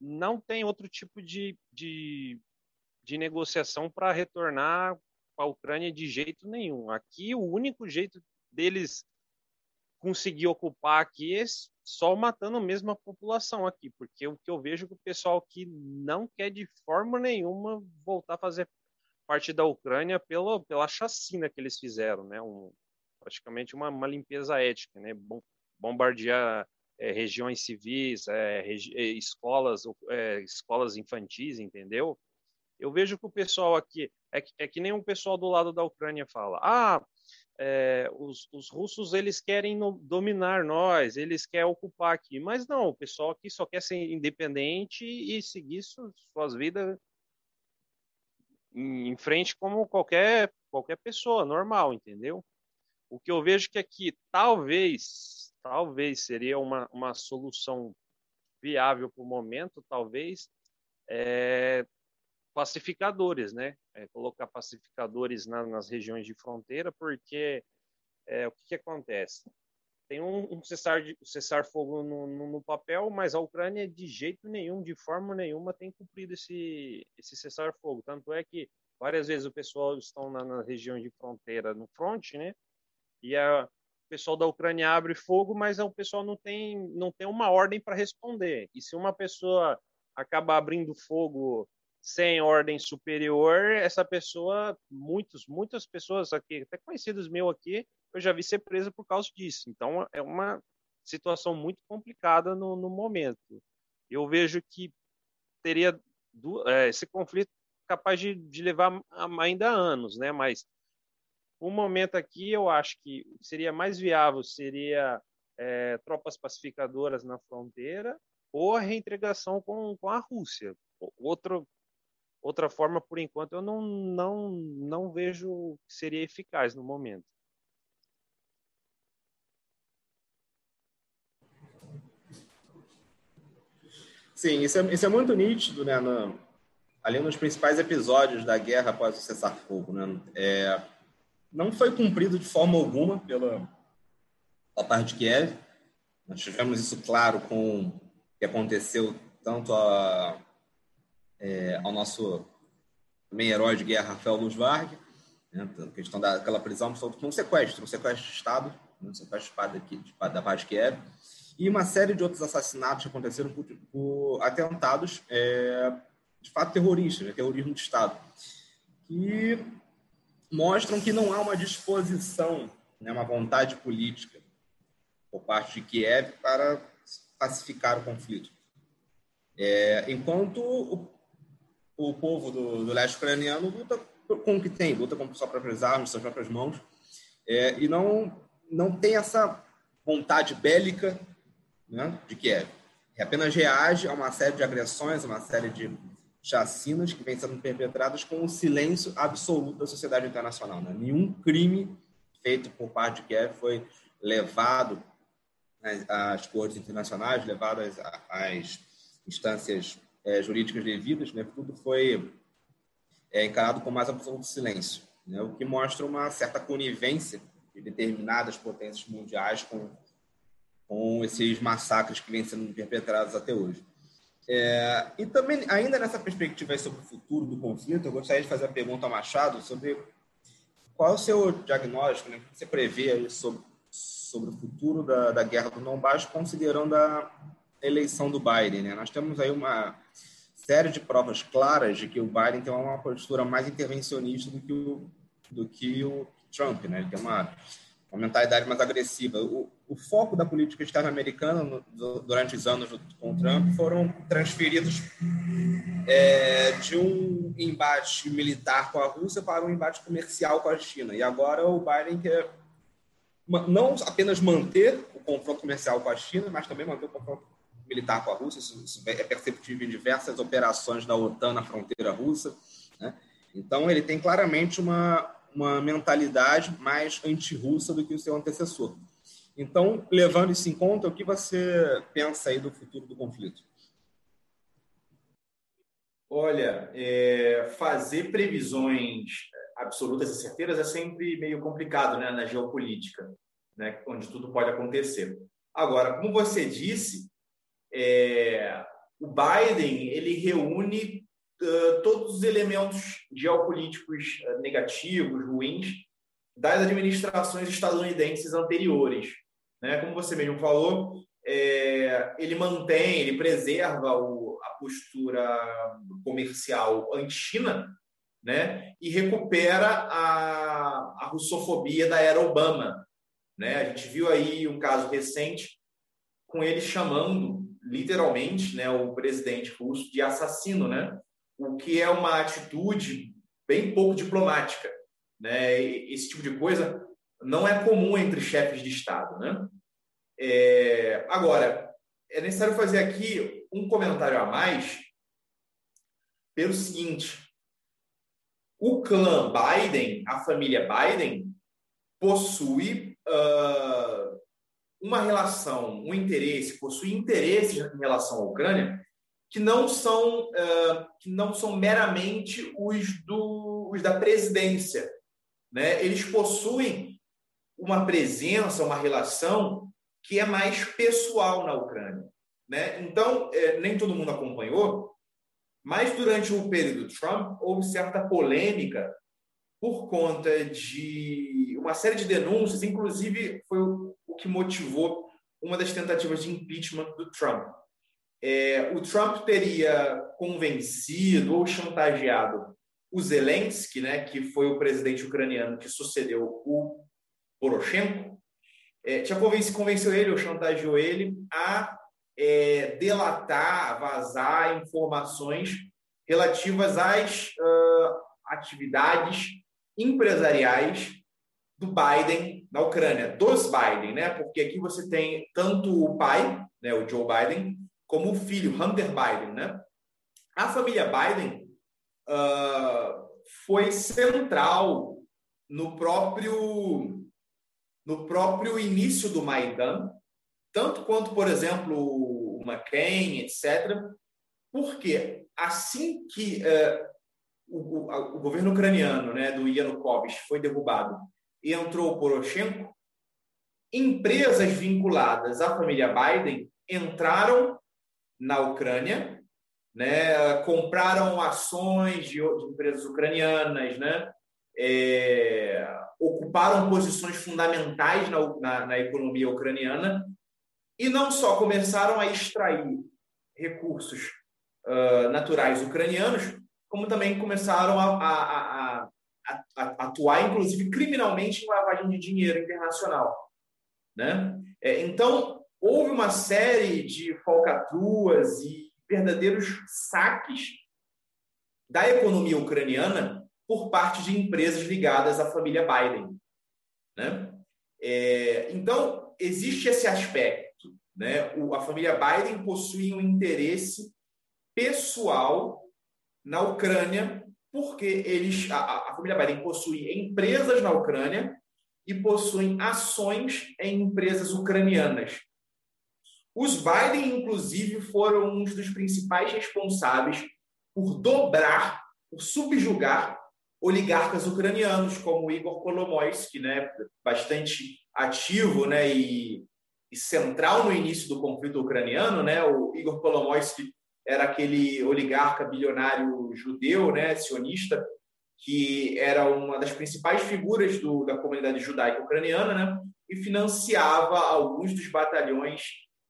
não tem outro tipo de, de, de negociação para retornar para a Ucrânia de jeito nenhum. Aqui, o único jeito deles conseguir ocupar aqui é só matando mesmo a população aqui, porque o que eu vejo é que o pessoal aqui não quer de forma nenhuma voltar a fazer parte da Ucrânia pela, pela chacina que eles fizeram, né? Um, praticamente uma, uma limpeza ética, né? Bombardear é, regiões civis, é, regi é, escolas, é, escolas infantis, entendeu? Eu vejo que o pessoal aqui é que, é que nem o pessoal do lado da Ucrânia fala: ah, é, os, os, russos eles querem no, dominar nós, eles querem ocupar aqui, mas não, o pessoal aqui só quer ser independente e seguir su, suas vidas em, em frente como qualquer qualquer pessoa normal, entendeu? O que eu vejo que aqui talvez talvez seria uma, uma solução viável para o momento, talvez, é, pacificadores, né? É, colocar pacificadores na, nas regiões de fronteira, porque é, o que, que, acontece? Tem um, um cessar, de, cessar fogo no, no, no, papel, mas a Ucrânia de jeito nenhum, de forma nenhuma, tem cumprido esse, esse cessar fogo. Tanto é que várias vezes o pessoal estão na, na região de fronteira, no fronte, né? E a, pessoal da Ucrânia abre fogo, mas o pessoal não tem, não tem uma ordem para responder. E se uma pessoa acaba abrindo fogo sem ordem superior, essa pessoa, muitos, muitas pessoas aqui, até conhecidos meus aqui, eu já vi ser presa por causa disso. Então, é uma situação muito complicada no, no momento. Eu vejo que teria do, é, esse conflito capaz de, de levar ainda anos, né? Mas o momento aqui, eu acho que seria mais viável seria é, tropas pacificadoras na fronteira ou a reintegração com, com a Rússia. Outro, outra forma, por enquanto, eu não, não, não vejo que seria eficaz no momento. Sim, isso é, isso é muito nítido, né? No, ali nos principais episódios da guerra após o cessar-fogo, né? É, não foi cumprido de forma alguma pela, pela parte de Kiev. Nós tivemos isso claro com o que aconteceu tanto a, é, ao nosso meio herói de guerra, Rafael Luz Varg, né? questão daquela prisão, foi um sequestro, um sequestro de Estado, um sequestro da parte de Kiev e uma série de outros assassinatos que aconteceram por, por atentados, é, de fato, terroristas, né, terrorismo de Estado, que mostram que não há uma disposição, né, uma vontade política por parte de Kiev para pacificar o conflito. É, enquanto o, o povo do, do, leste ucraniano luta com o que tem, luta com suas próprias armas, suas próprias mãos, é, e não, não tem essa vontade bélica né, de Kiev. E apenas reage a uma série de agressões, a uma série de chacinas que vêm sendo perpetradas com o silêncio absoluto da sociedade internacional. Né? Nenhum crime feito por parte de Kiev foi levado às cortes internacionais, levado às, às instâncias é, jurídicas devidas, né? tudo foi é, encarado com mais absoluto silêncio, né? o que mostra uma certa conivência de determinadas potências mundiais com com esses massacres que vêm sendo perpetrados até hoje. É, e também, ainda nessa perspectiva sobre o futuro do conflito, eu gostaria de fazer a pergunta ao Machado sobre qual é o seu diagnóstico, né, que você prevê sobre, sobre o futuro da, da guerra do Donbass, considerando a eleição do Biden. Né? Nós temos aí uma série de provas claras de que o Biden tem uma postura mais intervencionista do que o, do que o Trump. Né? Ele tem uma uma mentalidade mais agressiva. O, o foco da política externa americana no, durante os anos com Trump foram transferidos é, de um embate militar com a Rússia para um embate comercial com a China. E agora o Biden quer não apenas manter o confronto comercial com a China, mas também manter o confronto militar com a Rússia. Isso, isso é perceptível em diversas operações da OTAN na fronteira russa. Né? Então, ele tem claramente uma, uma mentalidade mais anti-russa do que o seu antecessor. Então, levando isso em conta, o que você pensa aí do futuro do conflito? Olha, é, fazer previsões absolutas e certeiras é sempre meio complicado né, na geopolítica, né, onde tudo pode acontecer. Agora, como você disse, é, o Biden ele reúne uh, todos os elementos geopolíticos uh, negativos, ruins, das administrações estadunidenses anteriores. Né? Como você mesmo falou, é, ele mantém, ele preserva o, a postura comercial anti-China né? e recupera a, a russofobia da era Obama. Né? A gente viu aí um caso recente com ele chamando literalmente né, o presidente russo de assassino, né? o que é uma atitude bem pouco diplomática. Né? Esse tipo de coisa não é comum entre chefes de Estado. Né? É... Agora, é necessário fazer aqui um comentário a mais pelo seguinte: o clã Biden, a família Biden, possui uh, uma relação, um interesse, possui interesses em relação à Ucrânia que não são, uh, que não são meramente os, do, os da presidência. Né? Eles possuem uma presença, uma relação que é mais pessoal na Ucrânia. Né? Então, é, nem todo mundo acompanhou, mas durante o período Trump houve certa polêmica por conta de uma série de denúncias, inclusive foi que motivou uma das tentativas de impeachment do Trump. É, o Trump teria convencido ou chantageado o Zelensky, né, que foi o presidente ucraniano que sucedeu o Poroshenko, é, tinha convencido, convenceu ele ou chantageou ele a é, delatar, vazar informações relativas às uh, atividades empresariais do Biden na Ucrânia, dos Biden, né? Porque aqui você tem tanto o pai, né, o Joe Biden, como o filho, Hunter Biden, né? A família Biden uh, foi central no próprio no próprio início do Maidan, tanto quanto, por exemplo, o McCain, etc. Porque assim que uh, o, o, governo ucraniano, né, do Yanukovych, foi derrubado e entrou Poroshenko, empresas vinculadas à família Biden entraram na Ucrânia, né, compraram ações de, empresas ucranianas, né, é, ocuparam posições fundamentais na, na, na economia ucraniana e não só começaram a extrair recursos uh, naturais ucranianos, como também começaram a, a, a, atuar, inclusive criminalmente, em lavagem de dinheiro internacional. Né? É, então, houve uma série de falcatruas e verdadeiros saques da economia ucraniana por parte de empresas ligadas à família Biden. Né? É, então, existe esse aspecto. Né? O, a família Biden possui um interesse pessoal na Ucrânia, porque eles, a, a família Biden possui empresas na Ucrânia e possuem ações em empresas ucranianas. Os Biden, inclusive, foram um dos principais responsáveis por dobrar, por subjugar oligarcas ucranianos, como Igor Kolomoisky, né, bastante ativo né, e, e, central no início do conflito ucraniano. Né, o Igor Kolomoisky era aquele oligarca bilionário judeu, né, sionista, que era uma das principais figuras do, da comunidade judaica ucraniana né, e financiava alguns dos batalhões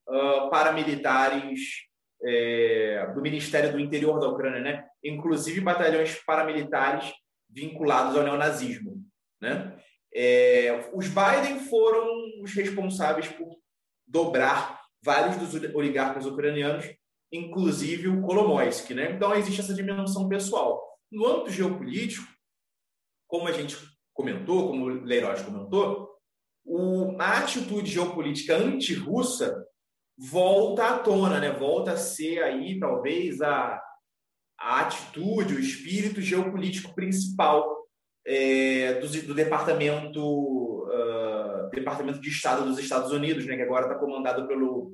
uh, paramilitares é, do Ministério do Interior da Ucrânia, né? inclusive batalhões paramilitares vinculados ao neonazismo. Né? É, os Biden foram os responsáveis por dobrar vários dos oligarcas ucranianos, inclusive o Kolomoisky. Né? Então, existe essa dimensão pessoal. No âmbito geopolítico, como a gente comentou, como o Leiroz comentou, o, a atitude geopolítica anti-russa volta à tona, né? volta a ser aí, talvez, a, a atitude, o espírito geopolítico principal é, do, do, departamento uh, departamento de Estado dos Estados Unidos, né, que agora está comandado pelo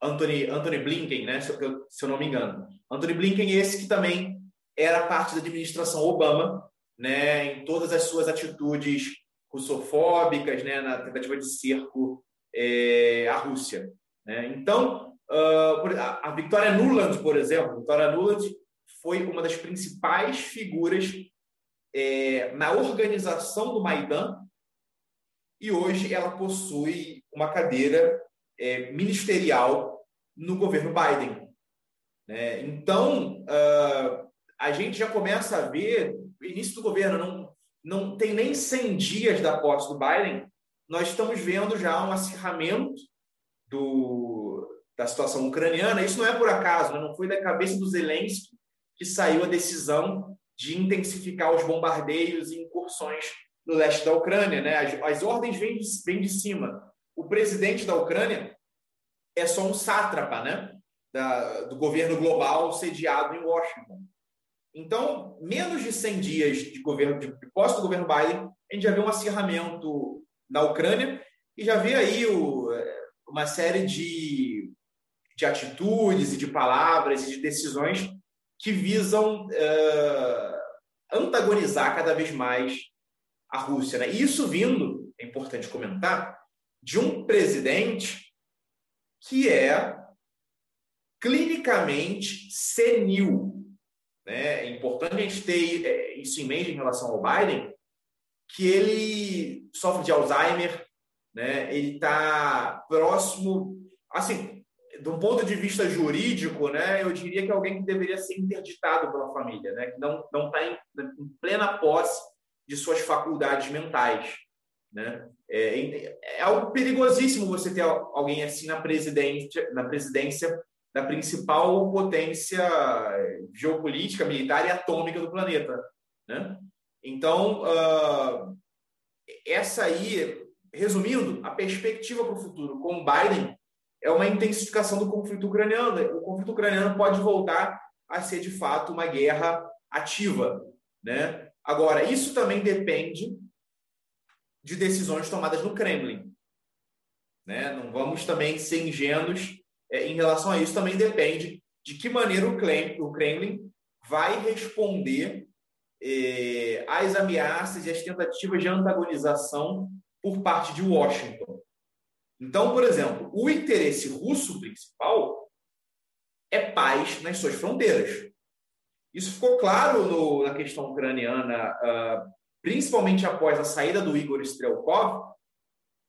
Anthony, Anthony Blinken, né, se eu, se eu não me engano. Anthony Blinken, esse que também era parte da administração Obama, né, em todas as suas atitudes russofóbicas, né, na tentativa de cerco é, à Rússia. Né? Então, uh, a, Victoria Nuland, por exemplo, Victoria Nuland foi uma das principais figuras é, na organização do Maidan e hoje ela possui uma cadeira é, ministerial no governo Biden. Né? Então, uh, a gente já começa a ver, início do governo não, não tem nem 100 dias da posse do Biden, nós estamos vendo já um acirramento do, da situação ucraniana. Isso não é por acaso, né? não foi da cabeça do Zelensky que saiu a decisão de intensificar os bombardeios e incursões no leste da Ucrânia. Né? As, as ordens vêm de, vêm de cima. O presidente da Ucrânia é só um sátrapa né? Da, do governo global sediado em Washington. Então, menos de 100 dias de governo de, de posse do governo Biden, a gente já vê um acirramento na Ucrânia e já vê aí o, uma série de, de atitudes e de palavras e de decisões que visam uh, antagonizar cada vez mais a Rússia. Né? E isso vindo, é importante comentar, de um presidente que é clinicamente senil. Né? É importante a gente ter é, isso em mente em relação ao Biden, que ele sofre de Alzheimer, né? ele está próximo, assim, do ponto de vista jurídico, né, eu diria que é alguém que deveria ser interditado pela família, né, que não não está em, em, plena posse de suas faculdades mentais, né. É, é, algo perigosíssimo você ter alguém assim na presidência, na presidência da principal potência geopolítica, militar e atômica do planeta, né. Então, uh, essa aí, resumindo, a perspectiva para o futuro com Biden é uma intensificação do conflito ucraniano. O conflito ucraniano pode voltar a ser, de fato, uma guerra ativa. Né? Agora, isso também depende de decisões tomadas no Kremlin. Né? Não vamos também ser ingênuos é, em relação a isso. Também depende de que maneira o Kremlin vai responder é, às ameaças e às tentativas de antagonização por parte de Washington. Então, por exemplo, o interesse russo principal é paz nas suas fronteiras. Isso ficou claro no, na questão ucraniana, uh, principalmente após a saída do Igor Strelkov,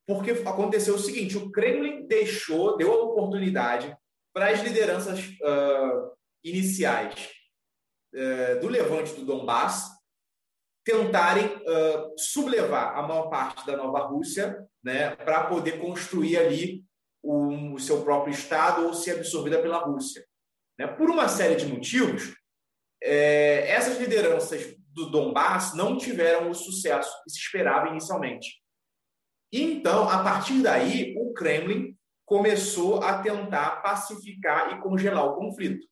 porque aconteceu o seguinte: o Kremlin deixou, deu a oportunidade para as lideranças uh, iniciais uh, do levante do Donbass tentarem uh, sublevar a maior parte da nova Rússia né, para poder construir ali o, o, seu próprio Estado ou ser absorvida pela Rússia. Né? Por uma série de motivos, é, essas lideranças do Donbass não tiveram o sucesso que se esperava inicialmente. Então, a partir daí, o Kremlin começou a tentar pacificar e congelar o conflito.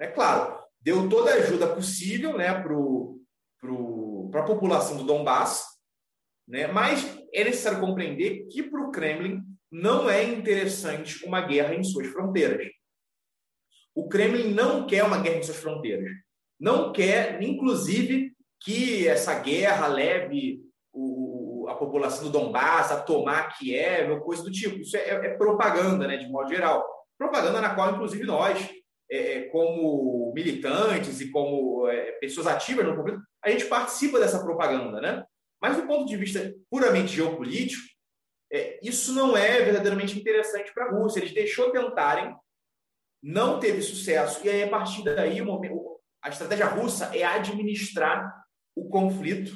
É claro, deu toda a ajuda possível né, para a população do Donbass, né, mas é necessário compreender que para o Kremlin não é interessante uma guerra em suas fronteiras. O Kremlin não quer uma guerra em suas fronteiras. Não quer, inclusive, que essa guerra leve o, a população do Donbass a tomar Kiev ou coisa do tipo. Isso é, é propaganda, né, de modo geral. Propaganda na qual, inclusive, nós, é, é como militantes e como é, pessoas ativas no conflito, a gente participa dessa propaganda, né? Mas do ponto de vista puramente geopolítico, é, isso não é verdadeiramente interessante para a Rússia. Eles deixou tentarem, não teve sucesso, e aí a partir daí a estratégia russa é administrar o conflito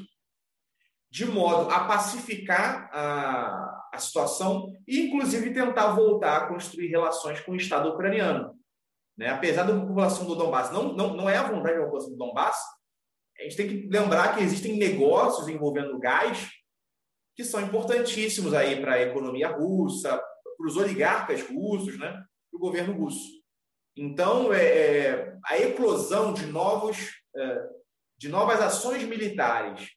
de modo a pacificar a, a situação e, inclusive, tentar voltar a construir relações com o Estado ucraniano. Né? Apesar da população do Donbass, não, não, não é a vontade da população do Donbass, a gente tem que lembrar que existem negócios envolvendo gás que são importantíssimos aí para a economia russa, para os oligarcas russos, né? para o governo russo. Então, é, é, a eclosão de, novos, é, de novas ações militares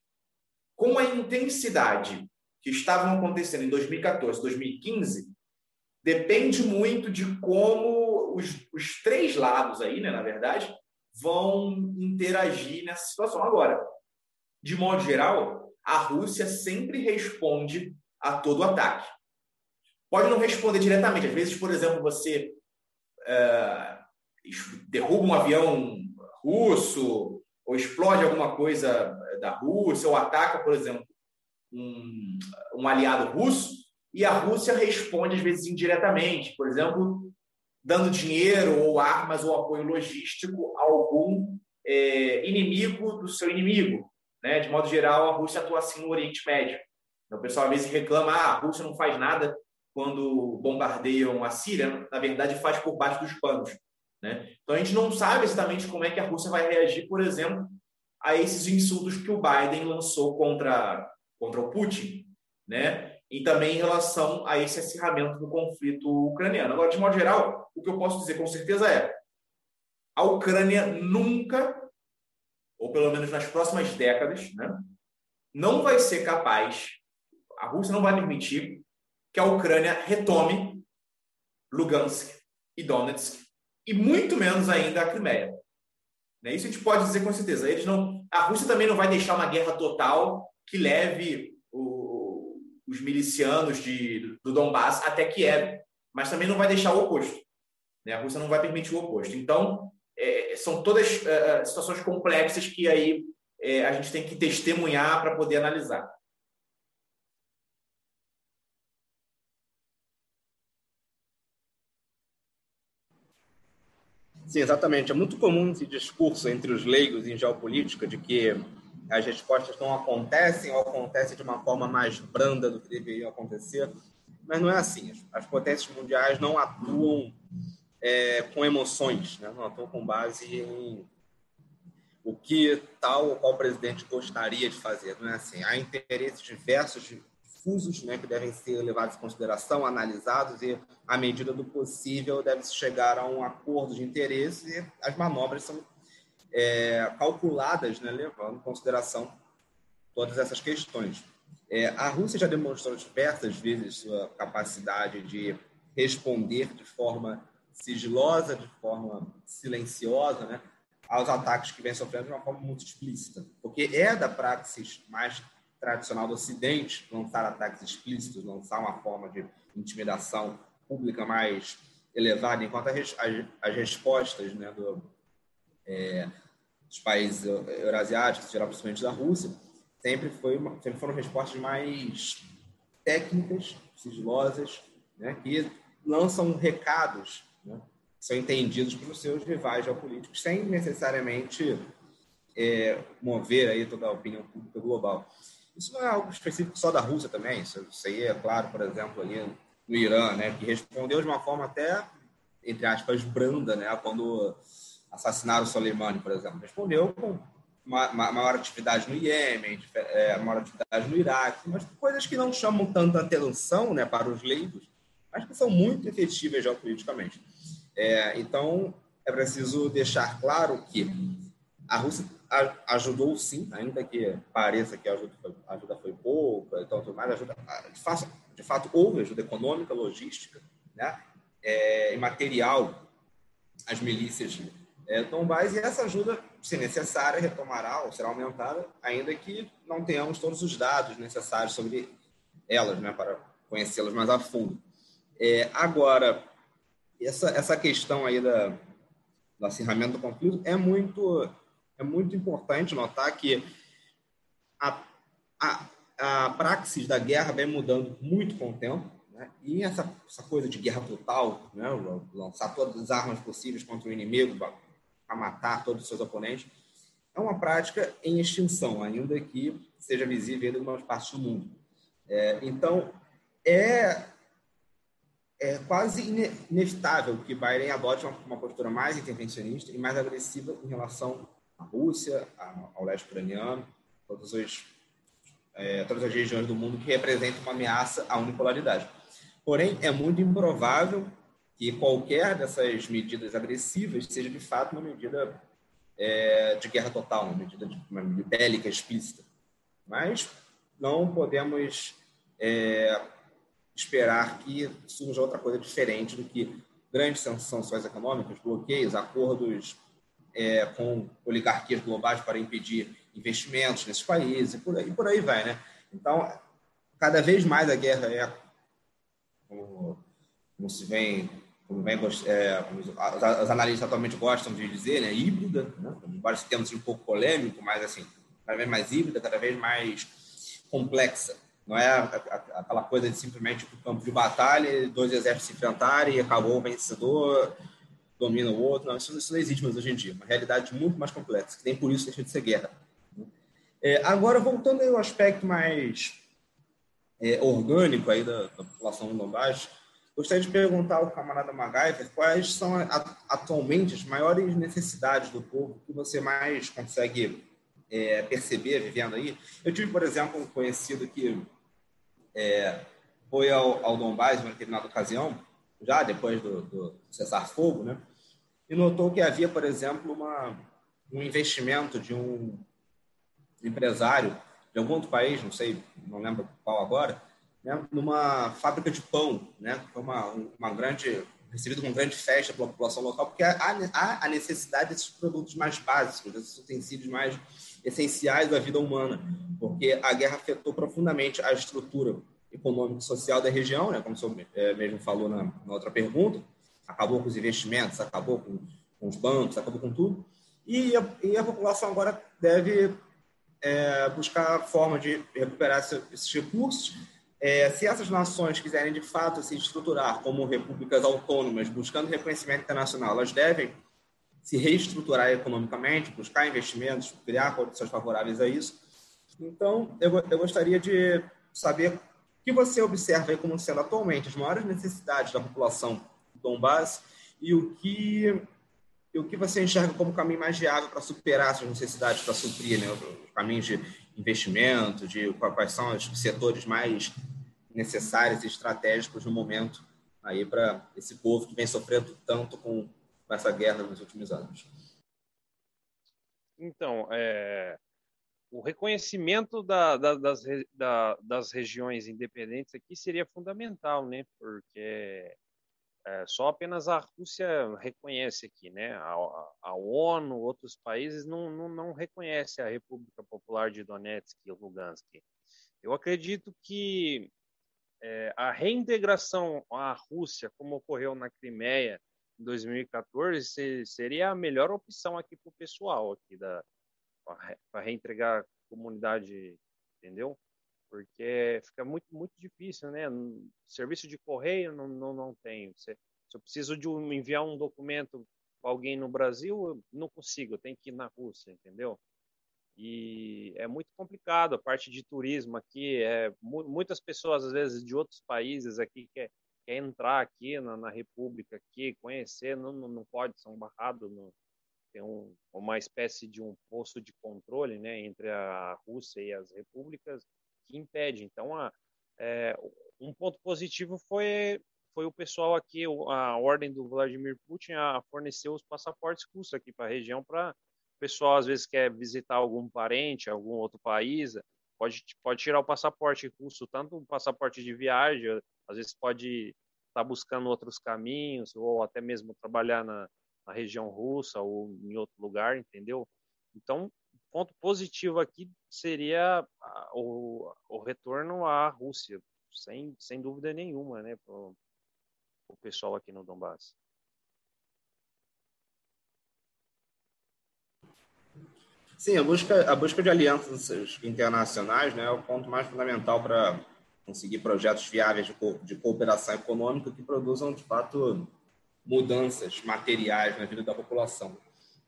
com a intensidade que estavam acontecendo em 2014, 2015, depende muito de como os, os três lados aí, né, na verdade, vão interagir nessa situação. Agora, de modo geral, a Rússia sempre responde a todo ataque. Pode não responder diretamente. Às vezes, por exemplo, você é, derruba um avião russo ou explode alguma coisa da Rússia ou ataca, por exemplo, um, um aliado russo e a Rússia responde às vezes indiretamente. Por exemplo, dando dinheiro ou armas ou apoio logístico a algum é, inimigo do seu inimigo. Né? De modo geral, a Rússia atua assim no Oriente Médio. Então, o pessoal às vezes reclama ah, a Rússia não faz nada quando bombardeiam a Síria. Na verdade, faz por baixo dos panos. Né? Então, a gente não sabe exatamente como é que a Rússia vai reagir, por exemplo, a esses insultos que o Biden lançou contra, contra o Putin. Né? e também em relação a esse acirramento do conflito ucraniano. Agora, de modo geral, o que eu posso dizer com certeza é a Ucrânia nunca, ou pelo menos nas próximas décadas, né, não vai ser capaz, a Rússia não vai permitir que a Ucrânia retome Lugansk e Donetsk, e muito menos ainda a Crimeia. Né, isso a gente pode dizer com certeza. Eles não, a Rússia também não vai deixar uma guerra total que leve os milicianos de, do Donbass até Kiev, mas também não vai deixar o oposto. Né? A Rússia não vai permitir o oposto. Então, é, são todas é, é situações complexas que aí é, a gente tem que testemunhar para poder analisar. Sim, exatamente. É muito comum esse discurso entre os leigos em geopolítica de que as respostas não acontecem ou acontecem de uma forma mais branda do que deveriam acontecer. Mas não é assim. As potências mundiais não atuam é, com emoções, né? não atuam com base em o que tal ou qual presidente gostaria de fazer. Não é assim. Há interesses diversos, difusos, né, que devem ser levados em consideração, analisados e, à medida do possível, deve-se chegar a um acordo de interesse e as manobras são é, calculadas, né, levando em consideração todas essas questões. É, a Rússia já demonstrou diversas vezes sua capacidade de responder de forma sigilosa, de forma silenciosa, né, aos ataques que vem sofrendo de uma forma muito explícita, porque é da praxis mais tradicional do Ocidente lançar ataques explícitos, lançar uma forma de intimidação pública mais elevada, enquanto as, as, as respostas né, do, é, dos países eurasiáticos, geral, principalmente da Rússia, sempre, foi uma, sempre foram respostas mais técnicas, sigilosas, né, que lançam recados né, são entendidos pelos seus rivais geopolíticos, sem necessariamente é, mover aí toda a opinião pública global. Isso não é algo específico só da Rússia também, isso, isso aí é claro, por exemplo, ali no Irã, né, que respondeu de uma forma até, entre aspas, branda, né, quando assassinaram Soleimani, por exemplo. Respondeu com uma, uma maior atividade no Iêmen, é, maior atividade no Iraque, mas coisas que não chamam tanta atenção né, para os leigos, mas que são muito efetivas geopoliticamente. É, então, é preciso deixar claro que a Rússia ajudou sim, ainda que pareça que a ajuda foi, ajuda foi pouca, então tudo mais, ajuda, de, fato, de fato houve ajuda econômica, logística, né, é, e material às milícias é, Donbás, e essa ajuda, se necessária, retomará ou será aumentada, ainda que não tenhamos todos os dados necessários sobre elas, né, para conhecê-las mais a fundo. É, agora, essa, essa questão aí da, do acirramento do conflito é muito, é muito importante notar que a, a, a praxis da guerra vem mudando muito com o tempo, né? e essa, essa coisa de guerra total, né? lançar todas as armas possíveis contra o inimigo para matar todos os seus oponentes, é uma prática em extinção, ainda que seja visível em algumas partes do mundo. É, então, é é quase inevitável que Biden adote uma, uma, postura mais intervencionista e mais agressiva em relação Rússia, ao leste ucraniano, todas as, é, todas as regiões do mundo que representam uma ameaça à unipolaridade. Porém, é muito improvável que qualquer dessas medidas agressivas seja de fato uma medida é, de guerra total, uma medida de uma bélica explícita. Mas não podemos é, esperar que surja outra coisa diferente do que grandes sanções econômicas, bloqueios, acordos é, com oligarquias globais para impedir investimentos nesses países e por aí, por aí vai, né? Então, cada vez mais a guerra é, como, como se vem, como vem é, como os, os, analistas atualmente gostam de dizer, né? híbrida, né? embora esse termo seja um pouco polêmico, mas assim, cada vez mais híbrida, cada vez mais complexa. Não é aquela coisa de simplesmente o campo de batalha, dois exércitos se enfrentarem e acabou o vencedor, domina o outro. Não, isso, isso não existe mais hoje em dia. Uma realidade muito mais complexa, que nem por isso deixa de ser guerra. É, agora, voltando ao aspecto mais é, orgânico aí da, da população do Donbass, gostaria de perguntar ao camarada MacGyver quais são atualmente as maiores necessidades do povo que você mais consegue é, perceber vivendo aí. Eu tive, por exemplo, um conhecido que é, foi ao, ao Donbass em uma determinada ocasião, já depois do, do cessar-fogo, né? e notou que havia, por exemplo, uma, um investimento de um empresário de algum outro país, não sei, não lembro qual agora, né? numa fábrica de pão, né? Foi uma, uma grande recebido com grande festa pela população local, porque há, há a necessidade desses produtos mais básicos, desses utensílios mais essenciais da vida humana, porque a guerra afetou profundamente a estrutura econômica e social da região, né, como o senhor é, mesmo falou na, na, outra pergunta, acabou com os investimentos, acabou com, com os bancos, acabou com tudo, e a, e a população agora deve é, buscar forma de recuperar esses recursos. É, se essas nações quiserem de fato se estruturar como repúblicas autônomas, buscando reconhecimento internacional, elas devem se reestruturar economicamente, buscar investimentos, criar condições favoráveis a isso. Então, eu, eu gostaria de saber que você observa aí como sendo atualmente as maiores necessidades da população do Donbass e o que e o que você enxerga como caminho mais viável para superar essas necessidades, para suprir né, os caminhos de investimento, de quais são os setores mais necessários e estratégicos no momento aí para esse povo que vem sofrendo tanto com essa guerra nos últimos anos. Então, é, o reconhecimento da, da, das, da, das regiões independentes aqui seria fundamental, né? Porque é, só apenas a Rússia reconhece aqui, né? A, a ONU, outros países não, não, não a República Popular de Donetsk e Lugansk. Eu acredito que é, a reintegração à Rússia, como ocorreu na Crimeia em 2014, seria a melhor opção aqui para o pessoal aqui da para reentregar a comunidade, entendeu? Porque fica muito muito difícil, né? Serviço de correio não não, não. Se, se eu preciso de um, enviar um documento para alguém no Brasil, eu não consigo, eu tenho que ir na Rússia, entendeu? e é muito complicado a parte de turismo aqui é muitas pessoas às vezes de outros países aqui quer, quer entrar aqui na, na República aqui conhecer não, não, não pode são barrados no, tem um, uma espécie de um posto de controle né entre a Rússia e as repúblicas que impede. Então a, é, um ponto positivo foi foi o pessoal aqui a ordem do Vladimir Putin a fornecer os passaportes russos aqui para a região para o pessoal às vezes quer visitar algum parente, algum outro país, pode, pode tirar o passaporte russo, tanto o passaporte de viagem, às vezes pode estar tá buscando outros caminhos, ou até mesmo trabalhar na, na região russa ou em outro lugar, entendeu? Então, ponto positivo aqui seria o, o retorno à Rússia, sem, sem dúvida nenhuma, né, para o pessoal aqui no Donbass. Sim, a busca, a busca de alianças internacionais né, é o ponto mais fundamental para conseguir projetos viáveis de, co de cooperação econômica que produzam, de fato, mudanças materiais na vida da população.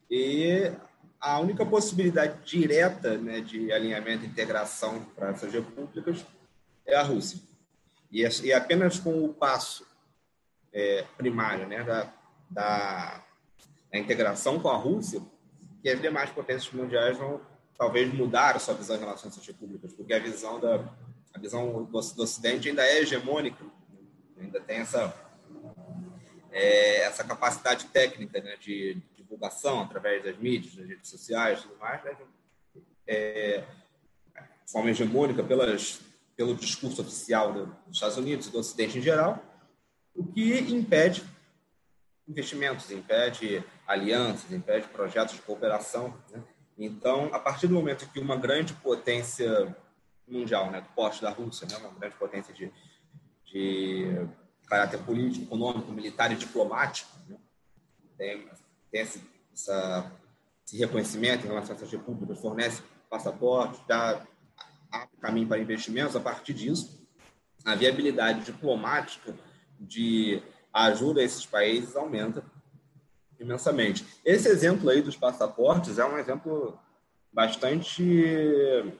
E a única possibilidade direta né, de alinhamento e integração para essas repúblicas é a Rússia. E, e apenas com o passo é, primário né, da, da, da integração com a Rússia, que as demais potências mundiais vão talvez mudar a sua visão em relação a essas repúblicas, porque a visão da a visão do, do Ocidente ainda é hegemônica, ainda tem essa é, essa capacidade técnica né, de divulgação através das mídias, das redes sociais, tudo mais, né, é, de forma hegemônica pelas pelo discurso oficial dos Estados Unidos e do Ocidente em geral, o que impede investimentos, impede alianças, impede projetos de cooperação. Né? Então, a partir do momento que uma grande potência mundial, né, do porte da Rússia, né, uma grande potência de, de caráter político, econômico, militar e diplomático, né, tem, tem esse, essa, esse reconhecimento em relação a essas repúblicas, fornece passaportes, dá caminho para investimentos, a partir disso, a viabilidade diplomática de ajuda a esses países aumenta imensamente. Esse exemplo aí dos passaportes é um exemplo bastante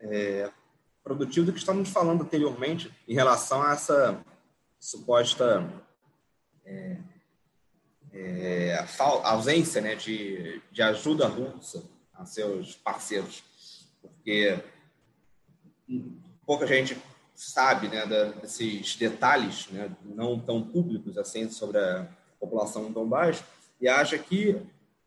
é, produtivo do que estamos falando anteriormente em relação a essa suposta é, é, ausência né, de, de ajuda russa a seus parceiros, porque pouca gente sabe né, desses detalhes né, não tão públicos assim sobre a população do Donbass e acha que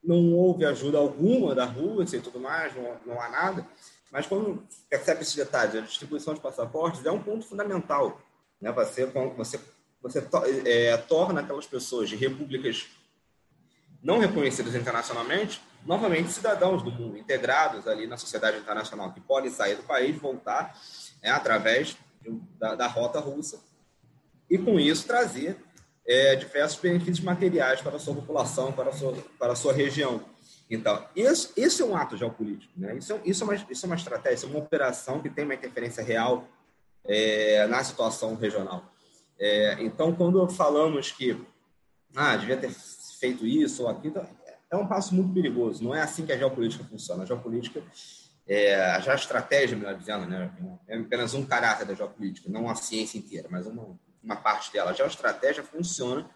não houve ajuda alguma da Rússia e tudo mais, não, não há nada. Mas quando percebe esses detalhes, a distribuição de passaportes é um ponto fundamental. Né? Você, você, você é, torna aquelas pessoas de repúblicas não reconhecidas internacionalmente, novamente cidadãos do mundo, integrados ali na sociedade internacional, que podem sair do país, voltar né, através da, da rota russa, e com isso trazer é, diversos benefícios materiais para a sua população, para a sua, para a sua região. Então, isso, isso é um ato geopolítico. Né? Isso, é, isso, é uma, isso é uma estratégia, é uma operação que tem uma interferência real é, na situação regional. É, então, quando falamos que ah, devia ter feito isso ou aquilo, é um passo muito perigoso. Não é assim que a geopolítica funciona. A geopolítica, é, a geoestratégia, melhor dizendo, né, é apenas um caráter da geopolítica, não a ciência inteira, mas uma, uma parte dela. A geoestratégia funciona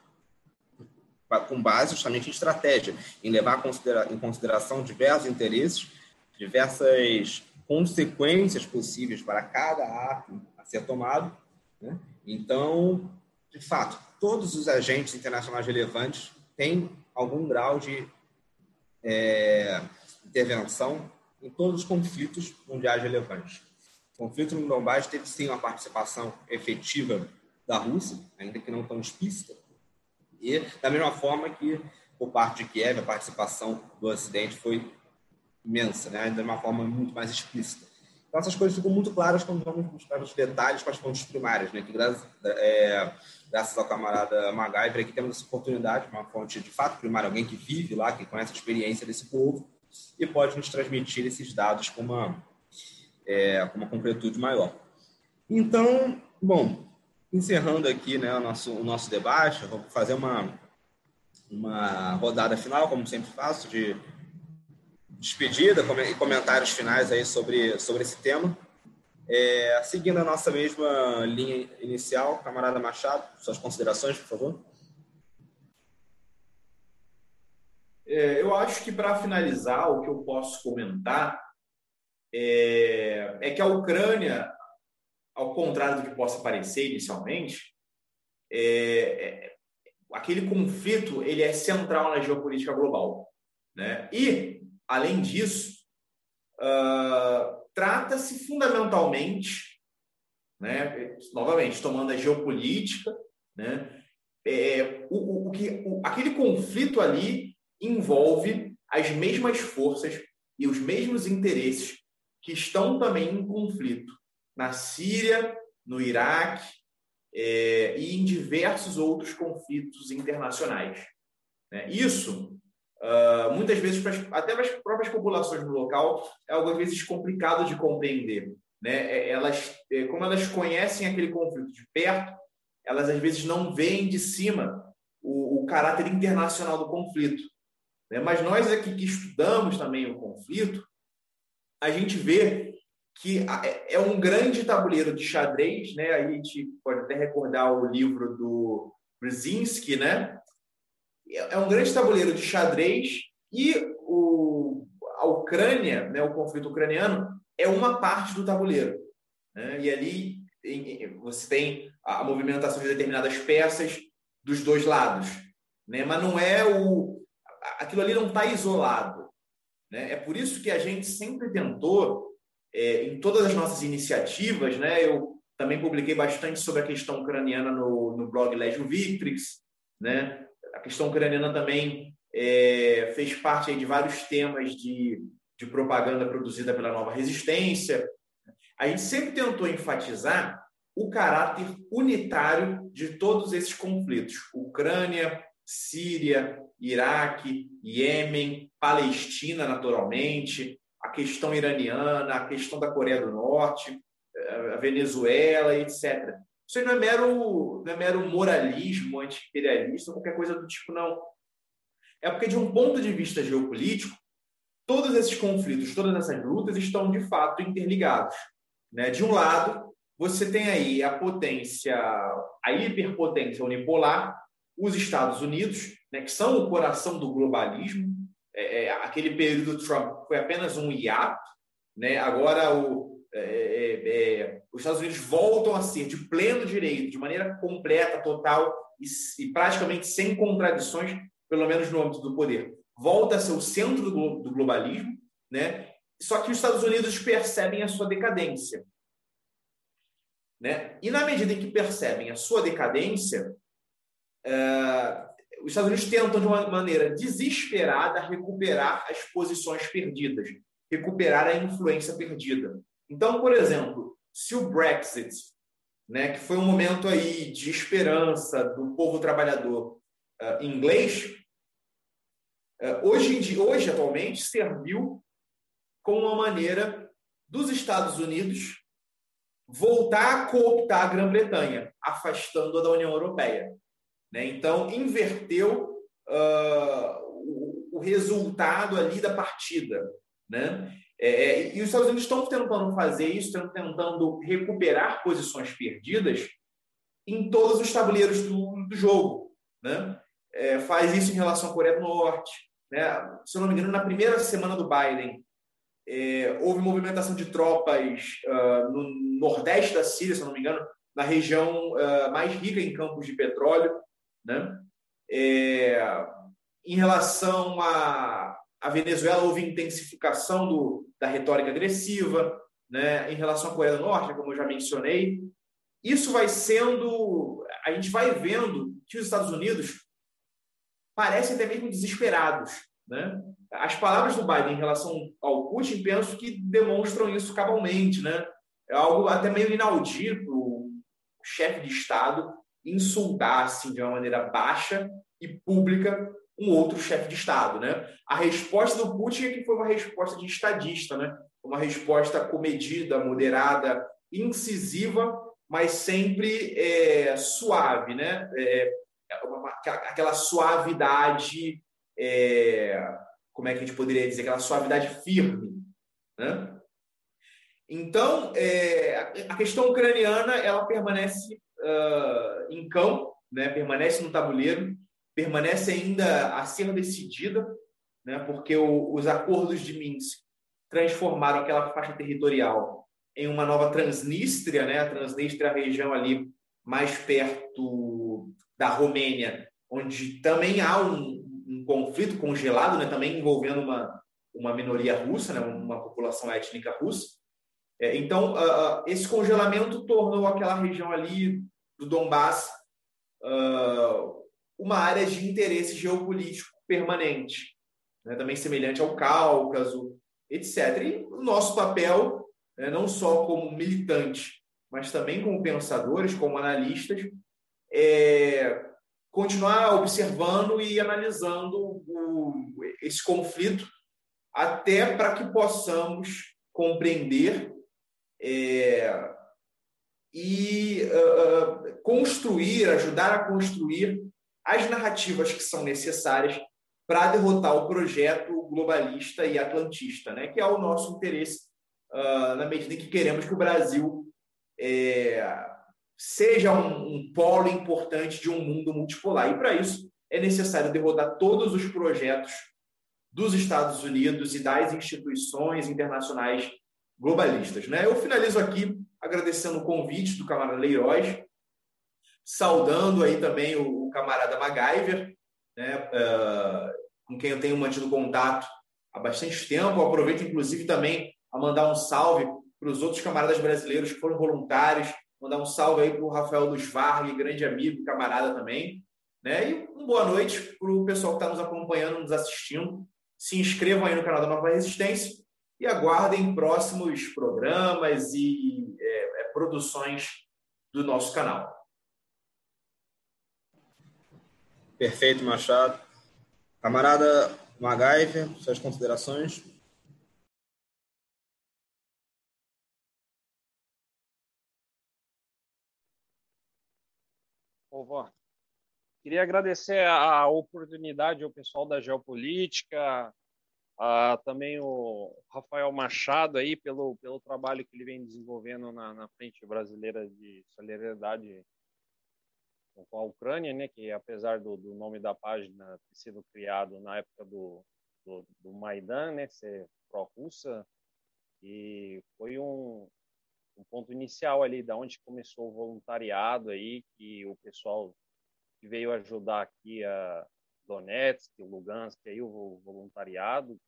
com base justamente em estratégia, em levar em consideração diversos interesses, diversas consequências possíveis para cada ato a ser tomado. Né? Então, de fato, todos os agentes internacionais relevantes têm algum grau de é, intervenção em todos os conflitos mundiais relevantes. O conflito no Donbass teve sim uma participação efetiva da Rússia, ainda que não tão explícita, e da mesma forma que por parte de Kiev a participação do Ocidente foi imensa, né? de uma forma muito mais explícita. Então, essas coisas ficam muito claras quando vamos buscar os detalhes para as fontes primárias, né? que graças, é, graças ao camarada MacGyver aqui temos essa oportunidade, uma fonte de fato primária, alguém que vive lá, que conhece a experiência desse povo e pode nos transmitir esses dados com uma, é, com uma concretude maior. Então, bom, encerrando aqui né, o, nosso, o nosso debate, vou fazer uma, uma rodada final, como sempre faço, de despedida e comentários finais aí sobre, sobre esse tema. É, seguindo a nossa mesma linha inicial, camarada Machado, suas considerações, por favor. É, eu acho que para finalizar, o que eu posso comentar é, é, que a Ucrânia, ao contrário do que possa parecer inicialmente, é, é aquele conflito ele é central na geopolítica global, né? E Além disso, uh, trata-se fundamentalmente, né, novamente, tomando a geopolítica, né, é, o, o, que, o, aquele conflito ali envolve as mesmas forças e os mesmos interesses que estão também em conflito na Síria, no Iraque é, e em diversos outros conflitos internacionais. Né? Isso Uh, muitas vezes, até para as próprias populações do local, é algo às vezes complicado de compreender. Né? É, elas, é, como elas conhecem aquele conflito de perto, elas às vezes não veem de cima o, o caráter internacional do conflito. Né? Mas nós aqui que estudamos também o conflito, a gente vê que é, é um grande tabuleiro de xadrez, né? A gente pode até recordar o livro do Brzezinski, né? É um grande tabuleiro de xadrez e o, a Ucrânia, né, o conflito ucraniano, é uma parte do tabuleiro. Né? E ali em, você tem a movimentação de determinadas peças dos dois lados. Né? Mas não é o. Aquilo ali não está isolado. Né? É por isso que a gente sempre tentou, é, em todas as nossas iniciativas, né? eu também publiquei bastante sobre a questão ucraniana no, no blog Legio Victrix, né? A questão ucraniana também é, fez parte de vários temas de, de propaganda produzida pela Nova Resistência. A gente sempre tentou enfatizar o caráter unitário de todos esses conflitos: Ucrânia, Síria, Iraque, Iêmen, Palestina, naturalmente, a questão iraniana, a questão da Coreia do Norte, a Venezuela, etc. Isso aí não é mero, não é mero moralismo anti-imperialista qualquer coisa do tipo, não. É porque, de um ponto de vista geopolítico, todos esses conflitos, todas essas lutas estão, de fato, interligados. Né? De um lado, você tem aí a potência, a hiperpotência unipolar, os Estados Unidos, né, que são o coração do globalismo. É, é, aquele período Trump foi apenas um hiato. Né? Agora, o, é, é, é, os Estados Unidos voltam a ser de pleno direito, de maneira completa, total e, e, praticamente sem contradições, pelo menos no âmbito do poder. Volta a ser o centro do, do globalismo, né? só que os Estados Unidos percebem a sua decadência. Né? E na medida em que percebem a sua decadência, uh, os Estados Unidos tentam, de uma maneira desesperada, recuperar as posições perdidas, recuperar a influência perdida. Então, por exemplo, se o Brexit, né, que foi um momento aí de esperança do povo trabalhador uh, inglês, uh, hoje, dia, hoje, atualmente, serviu como uma maneira dos Estados Unidos voltar a cooptar a Grã-Bretanha, afastando-a da União Europeia. Né? Então, inverteu uh, o, o, resultado ali da partida. Né? É, é, e os Estados Unidos estão tentando fazer isso, estão tentando recuperar posições perdidas em todos os tabuleiros do, do jogo. Né? É, faz isso em relação à Coreia do Norte. Né? Se eu não me engano, na primeira semana do Biden, é, houve movimentação de tropas uh, no nordeste da Síria, se eu não me engano, na região uh, mais rica em campos de petróleo. Né? É, em relação a, a Venezuela, houve intensificação do, da retórica agressiva. Né? Em relação à Coreia do Norte, como eu já mencionei, isso vai sendo. A gente vai vendo que os Estados Unidos parecem até mesmo desesperados. Né? As palavras do Biden em relação ao Putin, penso que demonstram isso cabalmente. Né? É algo até meio inaudito o chefe de Estado insultar assim, de uma maneira baixa e pública um outro chefe de Estado. Né? A resposta do Putin é que foi uma resposta de estadista, né? uma resposta comedida, moderada, incisiva, mas sempre é, suave, né? É, é uma, aquela suavidade, é, como é que a gente poderia dizer? Aquela suavidade firme, né? Então, é, a questão ucraniana ela permanece uh, em campo, né? permanece no tabuleiro, permanece ainda a ser decidida, né? porque o, os acordos de Minsk transformaram aquela faixa territorial em uma nova Transnistria, né? a Transnistria é a região ali mais perto da Romênia, onde também há um, um conflito congelado, né? também envolvendo uma, uma minoria russa, né? uma população étnica russa. É, então, uh, esse congelamento tornou aquela região ali do Donbass uh, uma área de interesse geopolítico permanente, né? também semelhante ao Cáucaso, etc. E o nosso papel, né? não só como militante, mas também como pensadores, como analistas, é continuar observando e analisando o, esse conflito até para que possamos compreender é, e uh, construir, ajudar a construir as narrativas que são necessárias para derrotar o projeto globalista e atlantista, né? que é o nosso interesse uh, na medida em que queremos que o Brasil é, seja um, um polo importante de um mundo multipolar. E para isso é necessário derrotar todos os projetos dos Estados Unidos e das instituições internacionais globalistas. Né? Eu finalizo aqui agradecendo o convite do camarada Leiroz, saudando aí também o, o camarada MacGyver, né? Uh, com quem eu tenho mantido contato há bastante tempo. Eu aproveito, inclusive, também a mandar um salve para os outros camaradas brasileiros que foram voluntários, mandar um salve aí para o Rafael dos Vargas, grande amigo, camarada também. Né? E uma boa noite para o pessoal que está nos acompanhando, nos assistindo. Se inscrevam aí no canal da Nova Resistência e aguardem próximos programas e é, é, produções do nosso canal. Perfeito, Machado. Camarada MacGyver, suas considerações? Ô, Queria agradecer a oportunidade ao pessoal da Geopolítica, ah, também o Rafael Machado aí pelo, pelo trabalho que ele vem desenvolvendo na, na frente brasileira de solidariedade com a Ucrânia, né, que apesar do, do nome da página ter sido criado na época do, do, do Maidan, né, ser pró-russa, e foi um, um ponto inicial ali da onde começou o voluntariado aí, que o pessoal que veio ajudar aqui a Donetsk, Lugansk, aí o voluntariado.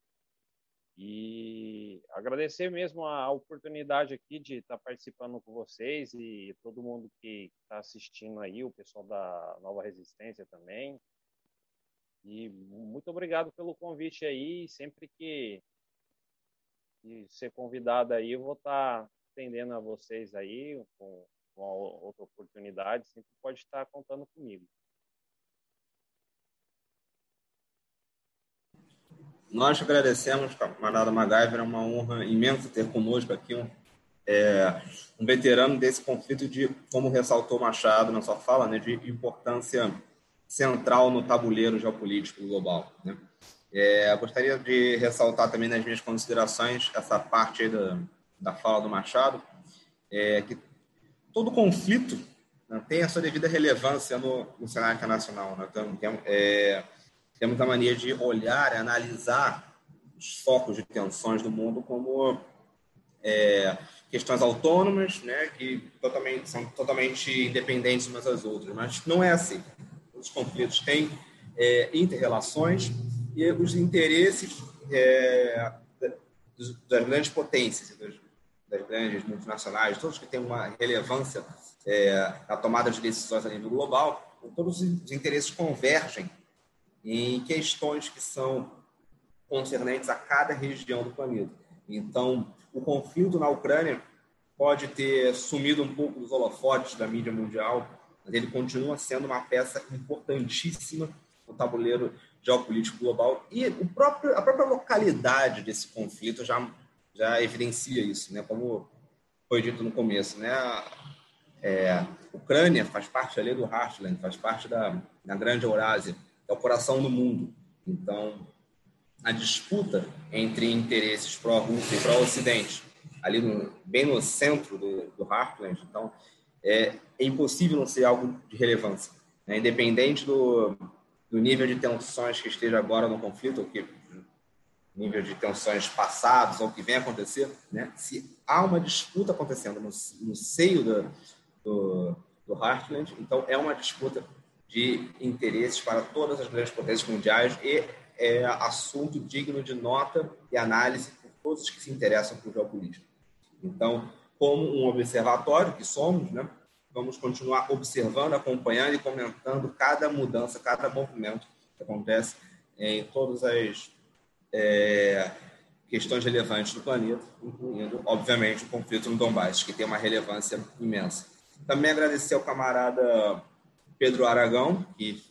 E agradecer mesmo a oportunidade aqui de estar participando com vocês e todo mundo que está assistindo aí, o pessoal da Nova Resistência também. E muito obrigado pelo convite aí. Sempre que, que ser convidado aí, eu vou estar atendendo a vocês aí com, com outra oportunidade. Sempre pode estar contando comigo. Nós agradecemos, camarada MacGyver, é uma honra imensa ter conosco aqui um, é, um veterano desse conflito de, como ressaltou Machado na sua fala, né, de importância central no tabuleiro geopolítico global. Né? É, gostaria de ressaltar também nas minhas considerações essa parte da, da fala do Machado, é, que todo conflito né, tem a sua devida relevância no, no cenário internacional. Né? Então, é, temos a mania de olhar analisar os focos de tensões do mundo como é, questões autônomas, né, que totalmente, são totalmente independentes umas das outras, mas não é assim. Os conflitos têm é, interrelações e os interesses é, das grandes potências, das, das, grandes multinacionais, todos que têm uma relevância é, tomada de decisões a nível global, todos os interesses convergem em questões que são concernentes a cada região do planeta. Então, o conflito na Ucrânia pode ter sumido um pouco dos holofotes da mídia mundial, mas ele continua sendo uma peça importantíssima no tabuleiro geopolítico global e o próprio, a própria localidade desse conflito já, já evidencia isso, né? como foi dito no começo. Né? É, Ucrânia faz parte ali do Heartland, faz parte da, da Grande Eurásia, é o coração do mundo. Então, a disputa entre interesses pró-Rússia e pró-Ocidente, ali no, bem no centro do, do Heartland, então é, é, impossível não ser algo de relevância. Né? Independente do, do nível de tensões que esteja agora no conflito, ou que nível de tensões passados ou que vem acontecer, né? se há uma disputa acontecendo no, no seio do, do, do Heartland, então é uma disputa de interesses para todas as grandes potências mundiais e é assunto digno de nota e análise por todos que se interessam por geopolítica. Então, como um observatório que somos, né, vamos continuar observando, acompanhando e comentando cada mudança, cada movimento que acontece em todas as é, questões relevantes do planeta, incluindo, obviamente, o conflito no Donbass, que tem uma relevância imensa. Também agradecer ao camarada Pedro Aragão, que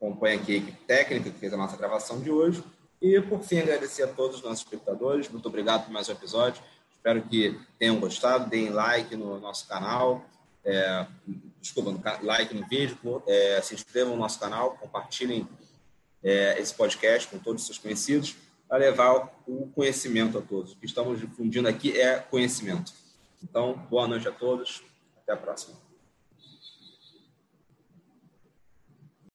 acompanha aqui a equipe técnica que fez a nossa gravação de hoje. E, por fim, agradecer a todos os nossos espectadores. Muito obrigado por mais um episódio. Espero que tenham gostado. Deem like no nosso canal. É, desculpa, like no vídeo. É, se inscrevam no nosso canal. Compartilhem é, esse podcast com todos os seus conhecidos para levar o conhecimento a todos. O que estamos difundindo aqui é conhecimento. Então, boa noite a todos. Até a próxima.